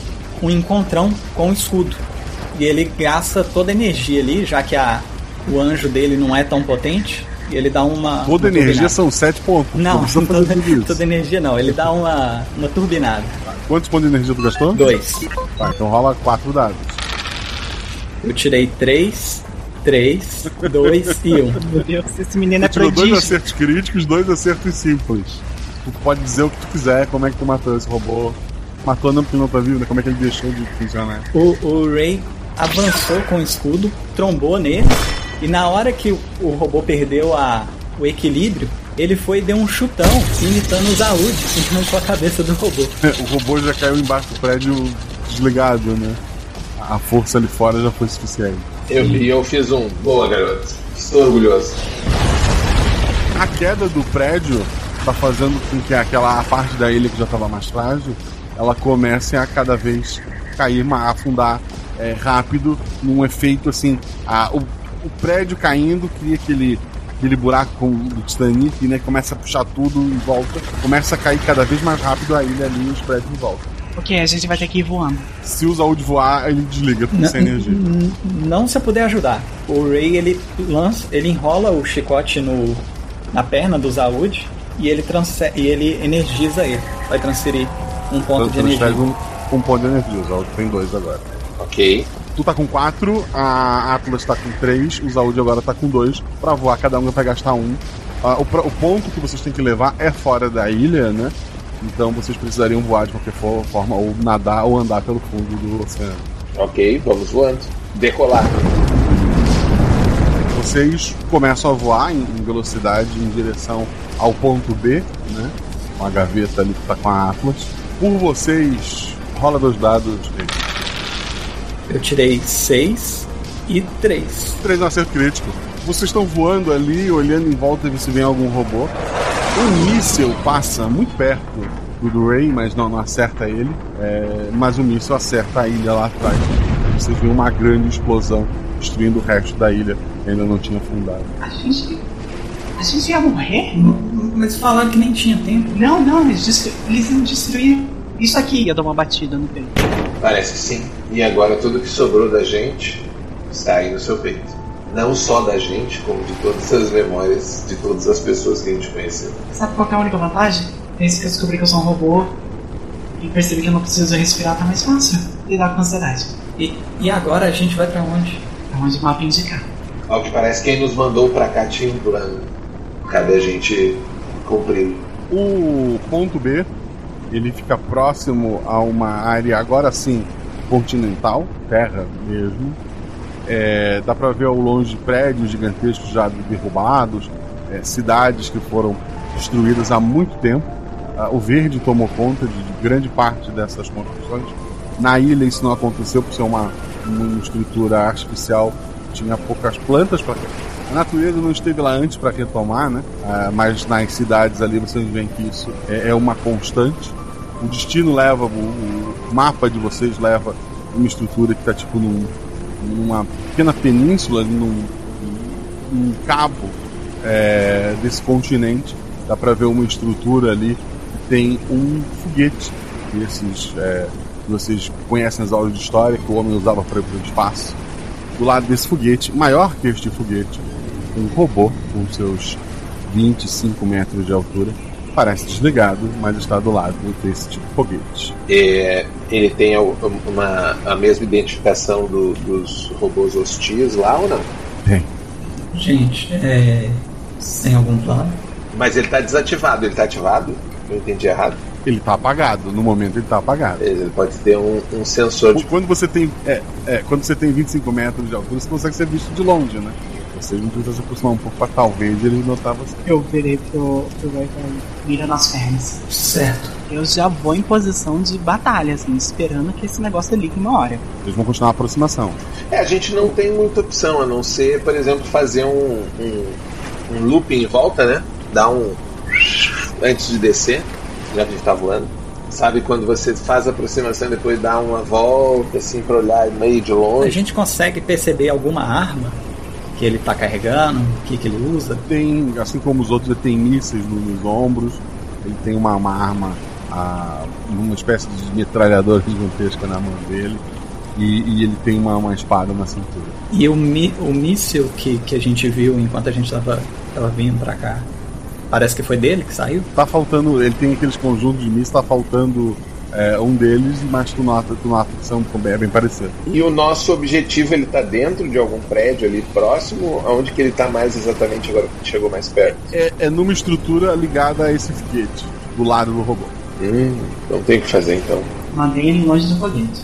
um encontrão com o escudo. E ele gasta toda a energia ali, já que a, o anjo dele não é tão potente, e ele dá uma. Toda uma energia turbinada. são 7 pontos. Não, fazer toda, toda energia não, ele dá uma, uma turbinada. Quantos pontos de energia tu gastou? Dois. Tá, então rola 4 dados. Eu tirei três, três, dois e um. Meu Deus, esse menino é tirou dois prodígio. acertos críticos, dois acertos simples. Tu pode dizer o que tu quiser, como é que tu matou esse robô. Matou não porque não tá vivo, né? Como é que ele deixou de funcionar? O, o Ray avançou com o escudo, trombou nele, e na hora que o, o robô perdeu a, o equilíbrio, ele foi e deu um chutão, imitando o Zaud, com a cabeça do robô. [LAUGHS] o robô já caiu embaixo do prédio desligado, né? A força ali fora já foi suficiente. Eu, e eu fiz um. Boa, garoto. Estou orgulhoso. A queda do prédio tá fazendo com que aquela parte da ilha que já estava mais frágil, ela comece a cada vez cair, afundar é, rápido, num efeito assim, a- o, o prédio caindo cria aquele aquele buraco do Titanic, né? Começa a puxar tudo em volta, começa a cair cada vez mais rápido a ilha ali e os prédios em volta. Ok, a gente vai ter que ir voando. Se o Zaud voar, ele desliga Não, sem energia. não se eu puder ajudar. O Ray ele lança, ele enrola o chicote no, na perna do Zaud e ele e ele energiza ele. Vai transferir um ponto de Então, energia. pega um, um ponto de energia, o Zaud tem dois agora. Ok. Tu tá com 4, a Atlas tá com 3, o Zaud agora tá com 2. Pra voar, cada um vai gastar um. Ah, o, o ponto que vocês têm que levar é fora da ilha, né? Então vocês precisariam voar de qualquer fo- forma, ou nadar ou andar pelo fundo do oceano. Ok, vamos voando. Decolar. Vocês começam a voar em, em velocidade em direção ao ponto B, né? Com a gaveta ali que tá com a Atlas. Por vocês, rola dois dados. Eu tirei seis e três. Três no acerto crítico. Vocês estão voando ali, olhando em volta e ver se vem algum robô. Um míssil passa muito perto do, do Ray, mas não, não acerta ele. É, mas o míssil acerta a ilha lá atrás. Vocês veem uma grande explosão destruindo o resto da ilha que ainda não tinha afundado. A gente. A gente ia morrer? Mas falaram que nem tinha tempo. Não, não, eles, destru... eles iam destruir isso aqui. Ia dar uma batida no peito. Parece sim. E agora tudo que sobrou da gente está aí no seu peito. Não só da gente, como de todas as memórias de todas as pessoas que a gente conheceu. Sabe qual que é a única vantagem? Desde que eu descobri que eu sou um robô e percebi que eu não preciso respirar, tá mais fácil lidar com a ansiedade. E, e agora a gente vai pra onde? É onde o mapa indicar. Ao que parece, quem nos mandou pra cá tinha um plano. Cabe a gente cumpri-lo. O ponto B, ele fica próximo a uma área, agora sim, continental, terra mesmo. É, dá para ver ao longe prédios gigantescos já derrubados, é, cidades que foram destruídas há muito tempo. Ah, o verde tomou conta de, de, grande parte dessas construções. Na ilha isso não aconteceu por ser uma, uma estrutura artificial, tinha poucas plantas para a natureza não esteve lá antes para retomar, né? Ah, mas nas cidades ali vocês veem que isso é, é uma constante. O destino leva, o, o, mapa de vocês leva uma estrutura que está tipo num, numa pequena península, num, num cabo é, desse continente. Dá para ver uma estrutura ali que tem um foguete. Esses é, vocês conhecem as aulas de história que o homem usava para ir para o espaço. Do lado desse foguete, maior que este foguete, um robô com seus 25 metros de altura. Parece desligado, mas está do lado desse tipo de foguete. É, ele tem uma, a mesma identificação do, dos robôs hostis lá ou não? Tem. Gente, é, sem algum plano? Mas ele está desativado, ele está ativado? Eu entendi errado. Ele está apagado, no momento ele está apagado. Ele pode ter um, um sensor de. Quando você tem. É, é, quando você tem 25 metros de altura, você consegue ser visto de longe, né? Você não precisa se aproximar um pouco para talvez ele notar você. Eu virei pro, pro Vai mira nas pernas. Certo. Eu já vou em posição de batalha, assim, esperando que esse negócio ligue uma hora. Eles vão continuar a aproximação. É, a gente não tem muita opção, a não ser, por exemplo, fazer um, um, um looping em volta, né? Dar um. antes de descer, já que a gente tá voando. Sabe quando você faz a aproximação e depois dá uma volta, assim, pra olhar meio de longe? A gente consegue perceber alguma arma que ele está carregando, o que, que ele usa? Tem, assim como os outros, ele tem mísseis nos ombros, ele tem uma, uma arma, a, uma espécie de metralhadora gigantesca na mão dele. E, e, ele tem uma, uma espada na cintura. E o, mi, o míssil que, que a gente viu enquanto a gente estava vindo para cá, parece que foi dele que saiu? Tá faltando, ele tem aqueles conjuntos de mísseis, tá faltando é, um deles, mas tu nota, tu nota que são é bem parecidos. E o nosso objetivo, ele tá dentro de algum prédio ali próximo? Aonde que ele tá mais exatamente agora que chegou mais perto? É, é numa estrutura ligada a esse foguete, do lado do robô. Hum, não tem o que fazer então. Mandei ele longe do foguete.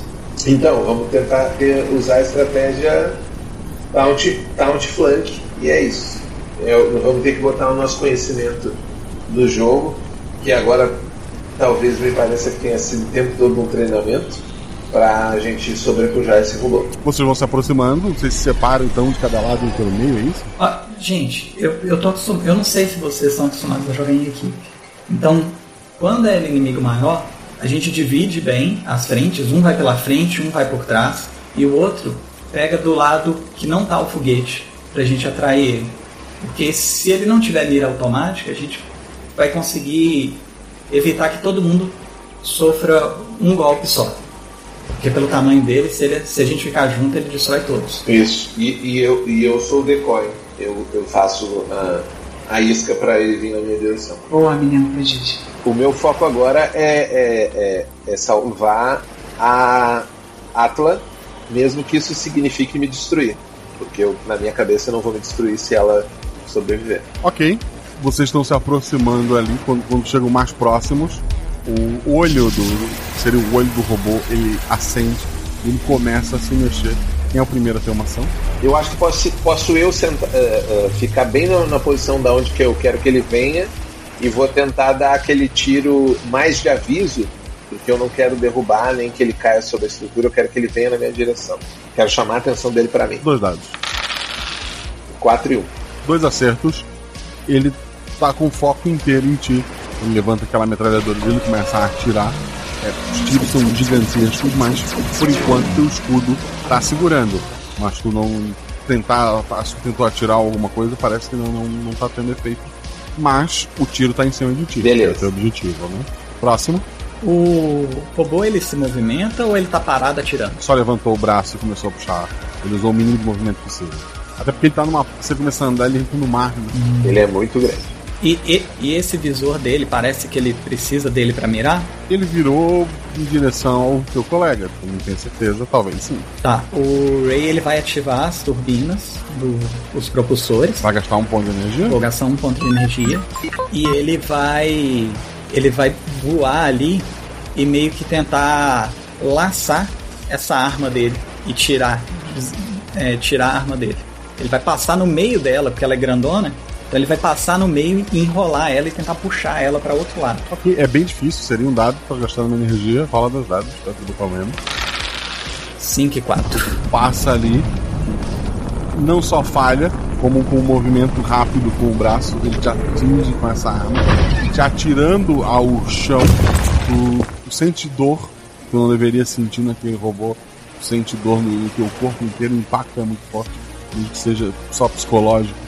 Então, vamos tentar ter, usar a estratégia taunt, taunt flank, e é isso. Eu, vamos ter que botar o nosso conhecimento do jogo, que agora talvez me pareça que tenha sido o tempo todo um treinamento para a gente sobrepujar esse robô. Vocês vão se aproximando, vocês se separam então de cada lado e pelo meio, é isso? Ah, gente, eu, eu, tô acostum... eu não sei se vocês são acostumados a jogar em equipe. Então, quando é inimigo maior, a gente divide bem as frentes, um vai pela frente, um vai por trás, e o outro pega do lado que não tá o foguete, pra gente atrair ele. Porque se ele não tiver mira automática, a gente vai conseguir evitar que todo mundo sofra um golpe só. Porque pelo tamanho dele, se, ele, se a gente ficar junto, ele destrói todos. Isso. E, e eu, e eu sou o decoy. Eu, eu faço a, a isca para ele vir na minha direção. Boa, menino Brigitte. O meu foco agora é, é, é, é salvar a Atla, mesmo que isso signifique me destruir. Porque eu, na minha cabeça eu não vou me destruir se ela sobreviver. Ok vocês estão se aproximando ali, quando, quando chegam mais próximos, o olho do. seria o olho do robô, ele acende e ele começa a se mexer. Quem é o primeiro a ter uma ação? Eu acho que posso, posso eu senta, uh, uh, ficar bem na, na, posição da onde que eu quero que ele venha e vou tentar dar aquele tiro mais de aviso, porque eu não quero derrubar nem que ele caia sobre a estrutura, eu quero que ele venha na minha direção. Quero chamar a atenção dele para mim. Dois dados. 4 e 1. Um. Dois acertos. Ele tá com o foco inteiro em ti. Ele levanta aquela metralhadora dele e começa a atirar. É, os tiros são gigantescos, mas por enquanto teu escudo tá segurando. Mas tu não tentar, tentou atirar alguma coisa, parece que não, não, não tá tendo efeito. Mas o tiro tá em cima de ti. Beleza. É o teu objetivo, né? Próximo. O robô ele se movimenta ou ele tá parado atirando? Só levantou o braço e começou a puxar. Ele usou o mínimo de movimento possível. Até porque ele tá numa. Você começa a andar, ele entra no mar. Né? Ele é muito grande. E, e, e, esse visor dele, parece que ele precisa dele para mirar? Ele virou em direção ao seu colega, não tenho certeza, talvez sim. Tá, o Ray ele vai ativar as turbinas dos do, propulsores. Vai gastar um ponto de energia? Vou gastar um ponto de energia. E ele vai. Ele vai voar ali e meio que tentar laçar essa arma dele e tirar é, tirar a arma dele. Ele vai passar no meio dela, porque ela é grandona. Então ele vai passar no meio e enrolar ela e tentar puxar ela para outro lado. Ok, é bem difícil, seria um dado pra gastar uma energia. Rola dos dados, tá tudo comendo. 5 e 4. Passa ali. Não só falha, como com um movimento rápido com o braço, ele te atinge com essa arma, te atirando ao chão. Tu, tu sente dor, tu não deveria sentir naquele robô. Tu sente dor no, no teu corpo inteiro, o impacto é muito forte, que seja só psicológico,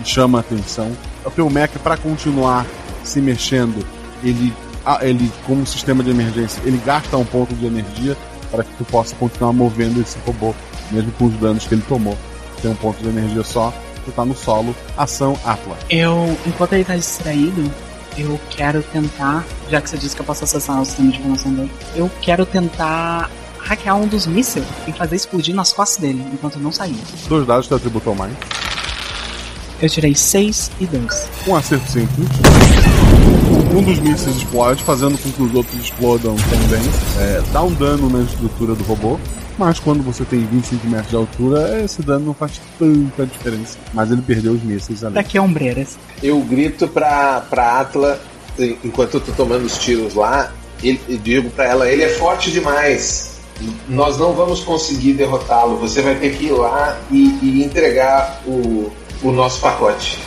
e chama a atenção. O teu mecha, para continuar se mexendo, ele, ah, ele, como sistema de emergência, ele gasta um ponto de energia para que tu possa continuar movendo esse robô, mesmo com os danos que ele tomou. Tem um ponto de energia só, tu tá no solo, ação Atla. Eu, enquanto ele tá distraído, eu quero tentar, já que você disse que eu posso acessar o sistema de informação dele, eu quero tentar hackear um dos mísseis e fazer explodir nas costas dele, enquanto eu não sair. Dois dados do atributo ao mais. Eu tirei 6 e 2. Um acerto simples. Um dos mísseis explode, fazendo com que os outros explodam também. É, dá um dano na estrutura do robô. Mas quando você tem 25 metros de altura, esse dano não faz tanta diferença. Mas ele perdeu os mísseis ali. Daqui é ombreiras. Eu grito pra, pra Atla, enquanto eu tô tomando os tiros lá, ele, eu digo pra ela, ele é forte demais. Nós não vamos conseguir derrotá-lo. Você vai ter que ir lá e, e entregar o, o nosso pacote.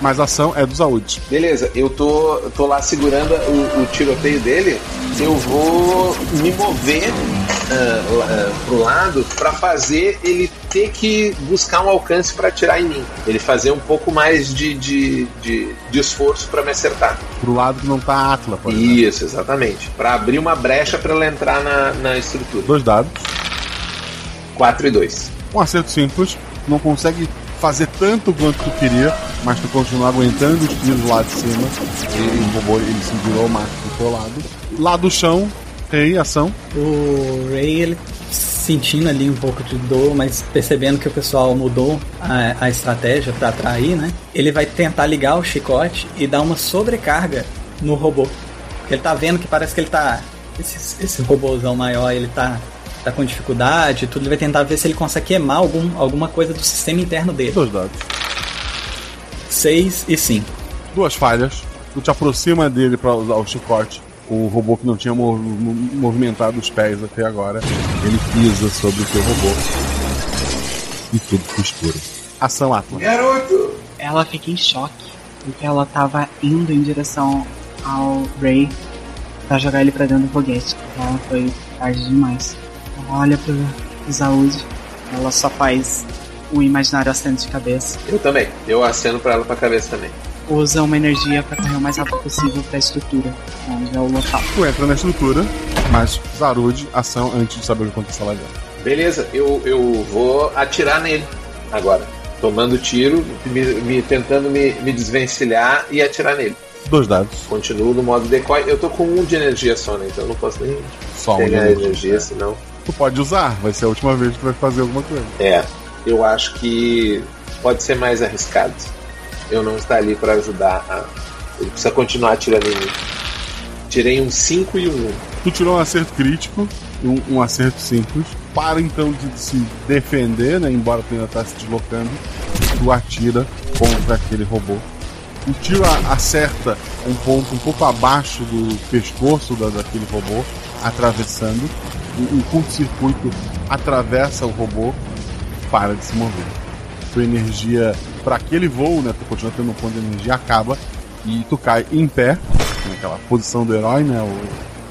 Mas a ação é dos Aud. Beleza, eu tô, tô lá segurando o, o tiroteio dele. Eu vou me mover uh, uh, pro lado para fazer ele ter que buscar um alcance para atirar em mim. Ele fazer um pouco mais de, de, de, de esforço para me acertar. Pro lado que não tá Atla, por exemplo. Isso, exatamente. Para abrir uma brecha para ela entrar na, na estrutura. Dois dados. 4 e 2. Um acerto simples. Não consegue fazer tanto quanto tu queria, mas tu continua aguentando os tiros lá de cima. Ele, robô, ele se virou o macho do teu lado. Lá do chão, tem ação. O Ray, ele sentindo ali um pouco de dor, mas percebendo que o pessoal mudou a, a estratégia para atrair, né? Ele vai tentar ligar o chicote e dar uma sobrecarga no robô. Ele tá vendo que parece que ele tá. Esse, esse robôzão maior, ele tá, tá com dificuldade e tudo. Ele vai tentar ver se ele consegue queimar algum, alguma coisa do sistema interno dele. Dois dados. 6 e 5. Duas falhas. Tu te aproxima dele para usar o chicote. O robô que não tinha mov- movimentado os pés até agora, ele pisa sobre o teu robô. E tudo escuro. Ação Atlas. Garoto! Ela fica em choque, porque ela tava indo em direção ao Ray pra jogar ele pra dentro do foguete. Ela foi tarde demais. Olha pro Zaud, ela só faz um imaginário acento de cabeça. Eu também. Eu aceno pra ela pra cabeça também. Usa uma energia pra correr o mais rápido possível pra estrutura, onde é o local. Tu entra na estrutura, mas Zarud, ação antes de saber o que aconteceu lá dentro. Beleza, eu, eu vou atirar nele agora. Tomando tiro, me, me- tentando me, me desvencilhar e atirar nele. Dois dados. Continuo no modo decoy. Eu tô com um de energia só, né? Então eu não posso nem Só um pegar de energia. energia, senão. Tu pode usar, vai ser a última vez que tu vai fazer alguma coisa. É, eu acho que pode ser mais arriscado. Eu não estar ali pra ajudar a. Ele precisa continuar atirando em mim. Tirei um 5 e um 1. Tu tirou um acerto crítico e um, um acerto simples. Para então de se defender, né? Embora tu ainda tá se deslocando, tu atira contra aquele robô. O tiro acerta um ponto um pouco abaixo do pescoço da, daquele robô, atravessando. Um, um curto-circuito atravessa o robô, para de se mover. Tua energia para aquele voo, né? Tu continua tendo um ponto de energia, acaba e tu cai em pé, naquela posição do herói, né?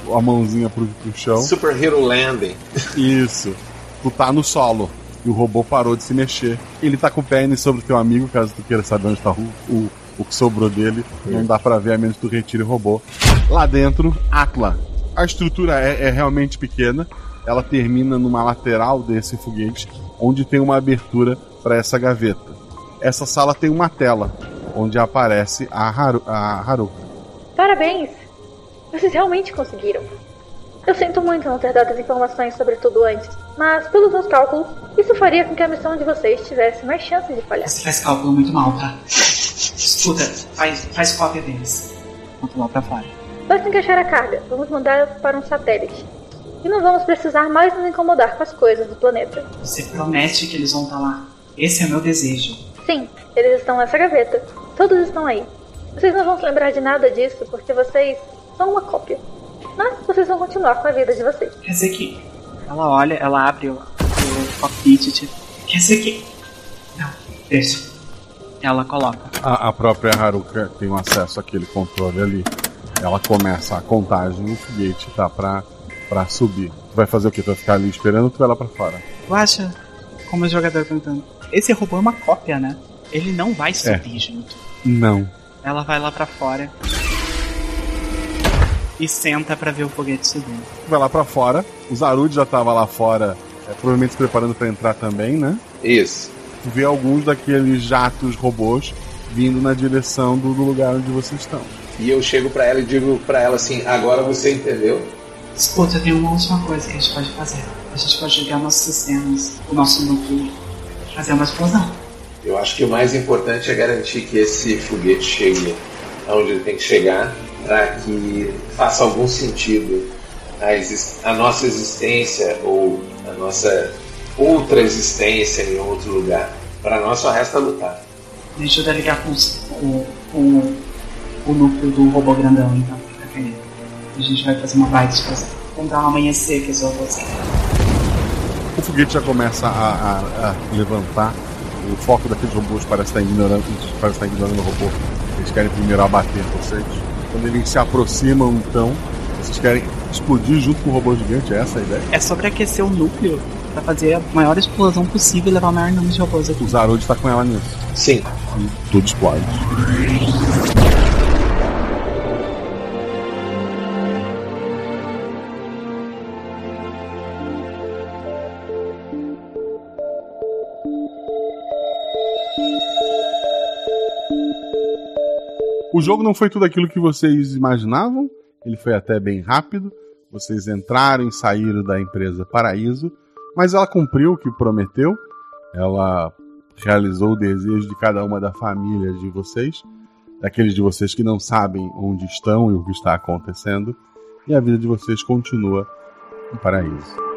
O, a mãozinha pro, pro chão. Super Hero Landing. Isso. Tu tá no solo. E o robô parou de se mexer. Ele tá com o pé sobre o teu amigo, caso tu queira saber onde tá o, o, o que sobrou dele. Não dá pra ver a menos que tu retire o robô. Lá dentro, Atla. A estrutura é, é realmente pequena. Ela termina numa lateral desse foguete, onde tem uma abertura para essa gaveta. Essa sala tem uma tela, onde aparece a, Haru, a Haruka. Parabéns! Vocês realmente conseguiram. Eu sinto muito não ter dado as informações sobre tudo antes, mas pelos meus cálculos, isso faria com que a missão de vocês tivesse mais chances de falhar. Você faz cálculo muito mal, tá? Escuta, faz, faz cópia deles. Conta lá pra fora. Basta encaixar a carga. Vamos mandar para um satélite. E não vamos precisar mais nos incomodar com as coisas do planeta. Você promete que eles vão estar lá. Esse é meu desejo. Sim, eles estão nessa gaveta. Todos estão aí. Vocês não vão se lembrar de nada disso porque vocês são uma cópia. Mas vocês vão continuar com a vida de vocês. Quer dizer que. Ela olha, ela abre o, o cockpit. Tipo, Quer dizer que. Não, deixa. Ela coloca. A, a própria Haruka tem um acesso àquele controle ali. Ela começa a contagem e o foguete tá pra, pra subir. Tu vai fazer o quê? Tu vai ficar ali esperando ou tu vai lá pra fora? Tu acha, como o jogador perguntando, esse robô é uma cópia, né? Ele não vai subir junto. Não. Ela vai lá pra fora. E senta pra ver o foguete subindo. Tu vai lá pra fora. O Zarud já tava lá fora, é, provavelmente se preparando pra entrar também, né? Isso. Tu vê alguns daqueles jatos robôs vindo na direção do, do lugar onde vocês estão. E eu chego pra ela e digo pra ela assim: agora você entendeu? Escuta, tem uma última coisa que a gente pode fazer. A gente pode jogar nossos sistemas, o nosso núcleo, fazer uma explosão. Eu acho que o mais importante é garantir que esse foguete chegue aonde ele tem que chegar para que faça algum sentido a, a nossa existência ou a nossa outra existência em outro lugar. Para nós só resta lutar. Me ajuda a ligar com, com, com o núcleo do robô grandão, então. Aquele. A gente vai fazer uma baita explosão. Tentar um amanhecer que os robôs. O foguete já começa a, a- a levantar. O foco daqueles robôs parece estar ignorando, parece estar ignorando o robô. Eles querem primeiro abater vocês. Quando eles se aproximam, então, vocês querem explodir junto com o robô gigante. É essa a ideia? É sobreaquecer o núcleo pra fazer a maior explosão possível e levar o maior número de robôs aqui. O Zarud está com ela nisso. Sim. E tudo explode. O jogo não foi tudo aquilo que vocês imaginavam. Ele foi até bem rápido. Vocês entraram e saíram da empresa Paraíso, mas ela cumpriu o que prometeu. Ela realizou o desejo de cada uma da família de vocês, daqueles de vocês que não sabem onde estão e o que está acontecendo, e a vida de vocês continua no paraíso.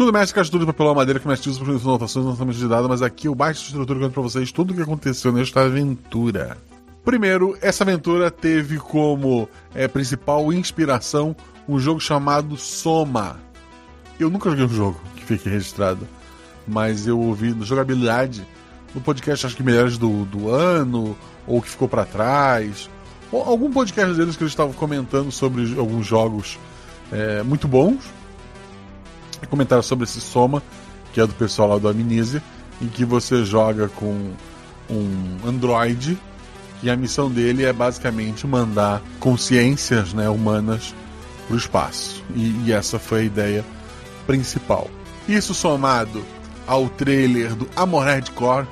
Escudo mestre é estrutura de papelão madeira que mestre usa para anotações e lançamento de dados, mas aqui eu baixo a estrutura conto pra vocês tudo o que aconteceu nesta aventura. Primeiro, essa aventura teve como é, principal inspiração um jogo chamado Soma. Eu nunca joguei um jogo que fique registrado, mas eu ouvi no jogabilidade no podcast, acho que melhores do, do ano, ou que ficou para trás, algum podcast deles que eles estavam comentando sobre alguns jogos é, muito bons. Comentaram sobre esse Soma, que é do pessoal lá do Amnesia, em que você joga com um androide e a missão dele é basicamente mandar consciências né, humanas para o espaço. E, e essa foi a ideia principal. Isso somado ao trailer do Armored Core,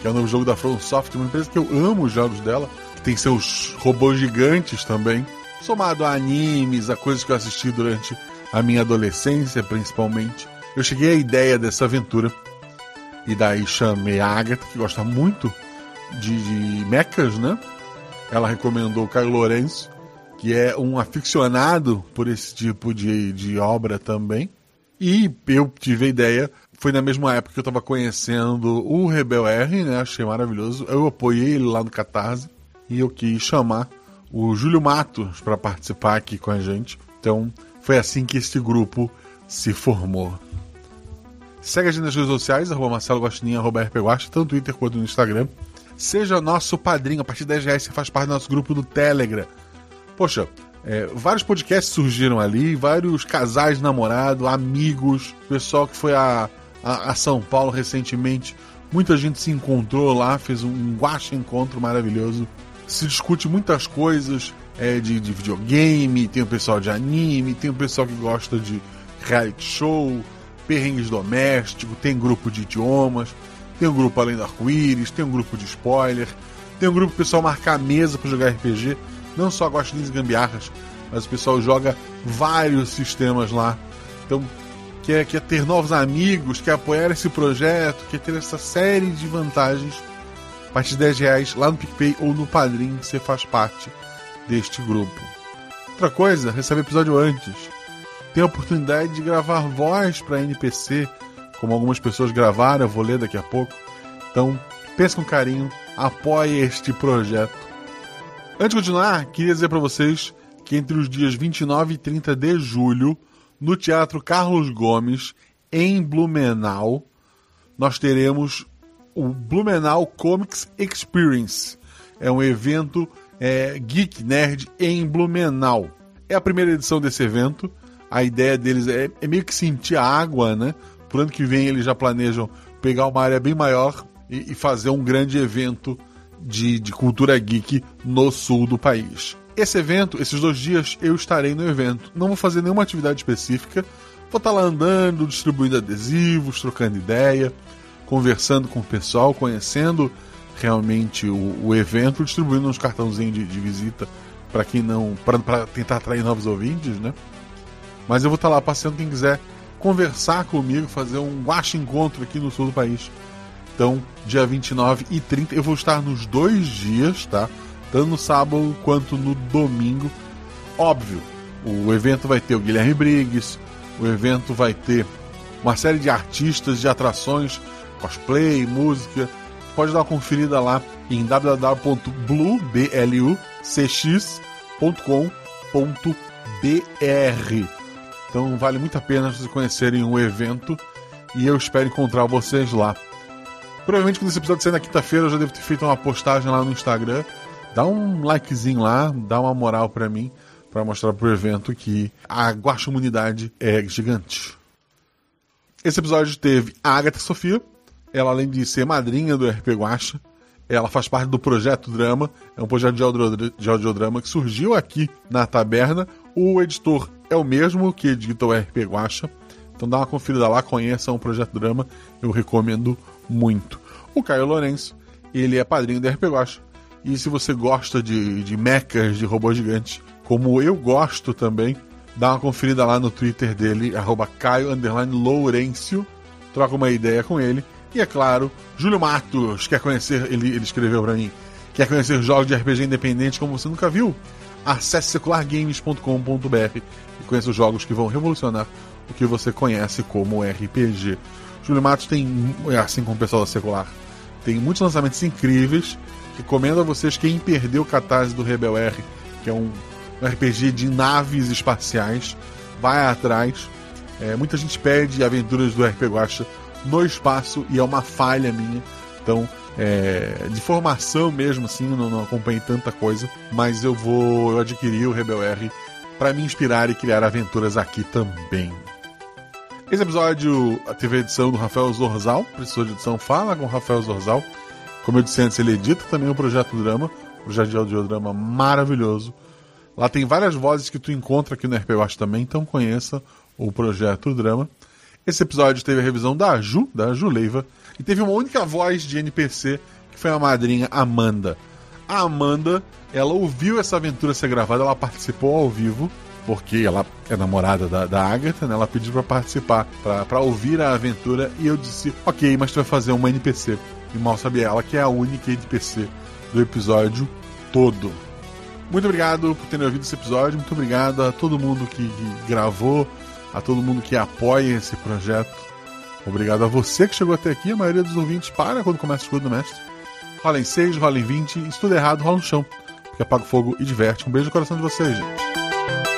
que é o novo jogo da From Software, uma empresa que eu amo os jogos dela, que tem seus robôs gigantes também, somado a animes, a coisas que eu assisti durante a minha adolescência, principalmente. Eu cheguei à ideia dessa aventura e daí chamei a Agatha, que gosta muito de, de mechas, né? Ela recomendou o Caio Lourenço, que é um aficionado por esse tipo de, de obra também. E eu tive a ideia, foi na mesma época que eu estava conhecendo o Rebel R, né? Achei maravilhoso. Eu apoiei ele lá no Catarse e eu quis chamar o Júlio Matos para participar aqui com a gente. Então foi assim que este grupo se formou. Segue a gente nas redes sociais, arroba Marcelo Guaxinim, arroba RPGuaxa, tanto no Twitter quanto no Instagram. Seja nosso padrinho, a partir de 10 reais você faz parte do nosso grupo do Telegram. Poxa, É, vários podcasts surgiram ali, vários casais namorados, amigos, pessoal que foi a, a, a São Paulo recentemente. Muita gente se encontrou lá, fez um guache encontro maravilhoso. Se discute muitas coisas é, de, de videogame, tem o pessoal de anime, tem o pessoal que gosta de reality show, perrengues domésticos, tem grupo de idiomas, tem um grupo além do arco-íris, tem um grupo de spoiler, tem um grupo que o pessoal marcar a mesa para jogar RPG, não só guaxinins e gambiarras, mas o pessoal joga vários sistemas lá. Então, quer, quer ter novos amigos, quer apoiar esse projeto, quer ter essa série de vantagens, a partir de 10 reais lá no PicPay ou no Padrim, você faz parte deste grupo. Outra coisa, recebe episódio antes. Tem a oportunidade de gravar voz para NPC, como algumas pessoas gravaram, eu vou ler daqui a pouco. Então, pense com carinho, apoie este projeto. Antes de continuar, queria dizer para vocês que entre os dias 29 e 30 de julho, no Teatro Carlos Gomes, em Blumenau, nós teremos o Blumenau Comics Experience. É um evento é, geek nerd em Blumenau. É a primeira edição desse evento. A ideia deles é, é meio que sentir a água, né? Por ano que vem eles já planejam pegar uma área bem maior e, e fazer um grande evento de, de cultura geek no sul do país. Esse evento, esses dois dias, eu estarei no evento. Não vou fazer nenhuma atividade específica. Vou estar lá andando, distribuindo adesivos, trocando ideia, conversando com o pessoal, conhecendo realmente o, o evento, distribuindo uns cartãozinhos de, de visita para quem não. para tentar atrair novos ouvintes, né? Mas eu vou estar lá passeando quem quiser conversar comigo, fazer um guache encontro aqui no sul do país. Então, dia 29 e 30, eu vou estar nos dois dias, tá? Tanto no sábado quanto no domingo. Óbvio, o evento vai ter o Guilherme Briggs, o evento vai ter uma série de artistas, de atrações, cosplay, música. Pode dar uma conferida lá em www.bluecx.com.br. Então vale muito a pena vocês conhecerem o evento e eu espero encontrar vocês lá. Provavelmente quando esse episódio sair na quinta-feira eu já devo ter feito uma postagem lá no Instagram. Dá um likezinho lá, dá uma moral para mim, para mostrar pro evento que a Guacha Humanidade é gigante. Esse episódio teve a Agatha Sofia, ela além de ser madrinha do RP Guacha, ela faz parte do Projeto Drama, é um projeto de, audio, de audiodrama que surgiu aqui na taberna. O editor é o mesmo que edita o RP Guacha, então dá uma conferida lá, conheça um Projeto Drama, eu recomendo muito. O Caio Lourenço, ele é padrinho do RP Guacha, e se você gosta de, de mechas, de robôs gigantes, como eu gosto também, dá uma conferida lá no Twitter dele, arroba Caio troca uma ideia com ele. E é claro, Júlio Matos quer conhecer, ele, ele escreveu para mim, quer conhecer jogos de RPG independente como você nunca viu? Acesse seculargames.com.br e conheça os jogos que vão revolucionar o que você conhece como RPG. Júlio Matos tem, assim como o pessoal da Secular, tem muitos lançamentos incríveis Recomendo a vocês quem perdeu o catarse do Rebel R, que é um, RPG de naves espaciais. Vai atrás. É, muita gente pede aventuras do RP Guacha no espaço e é uma falha minha. Então, é, de formação mesmo, assim, não, não acompanhei tanta coisa, mas eu vou eu adquirir o Rebel R para me inspirar e criar aventuras aqui também. Esse episódio teve a edição do Rafael Zorzal, professor de edição Fala com o Rafael Zorzal. Como eu disse antes, ele edita também o Projeto Drama, um projeto de audiodrama maravilhoso. Lá tem várias vozes que tu encontra aqui no RP Watch também, então conheça o Projeto Drama. Esse episódio teve a revisão da Ju, da Ju Leiva, e teve uma única voz de NPC, que foi a madrinha Amanda. A Amanda, ela ouviu essa aventura ser gravada, ela participou ao vivo, porque ela é namorada da, da Agatha, né? Ela pediu para participar, para ouvir a aventura, e eu disse, ok, mas tu vai fazer uma NPC. E mal sabia ela que é a única NPC do episódio todo. Muito obrigado por terem ouvido esse episódio. Muito obrigado a todo mundo que, que gravou, a todo mundo que apoia esse projeto. Obrigado a você que chegou até aqui. A maioria dos ouvintes para quando começa o escudo do mestre. Rola em 6, rola em 20. Se tudo errado, rola no chão. Porque apaga o fogo e diverte. Um beijo no coração de vocês, gente.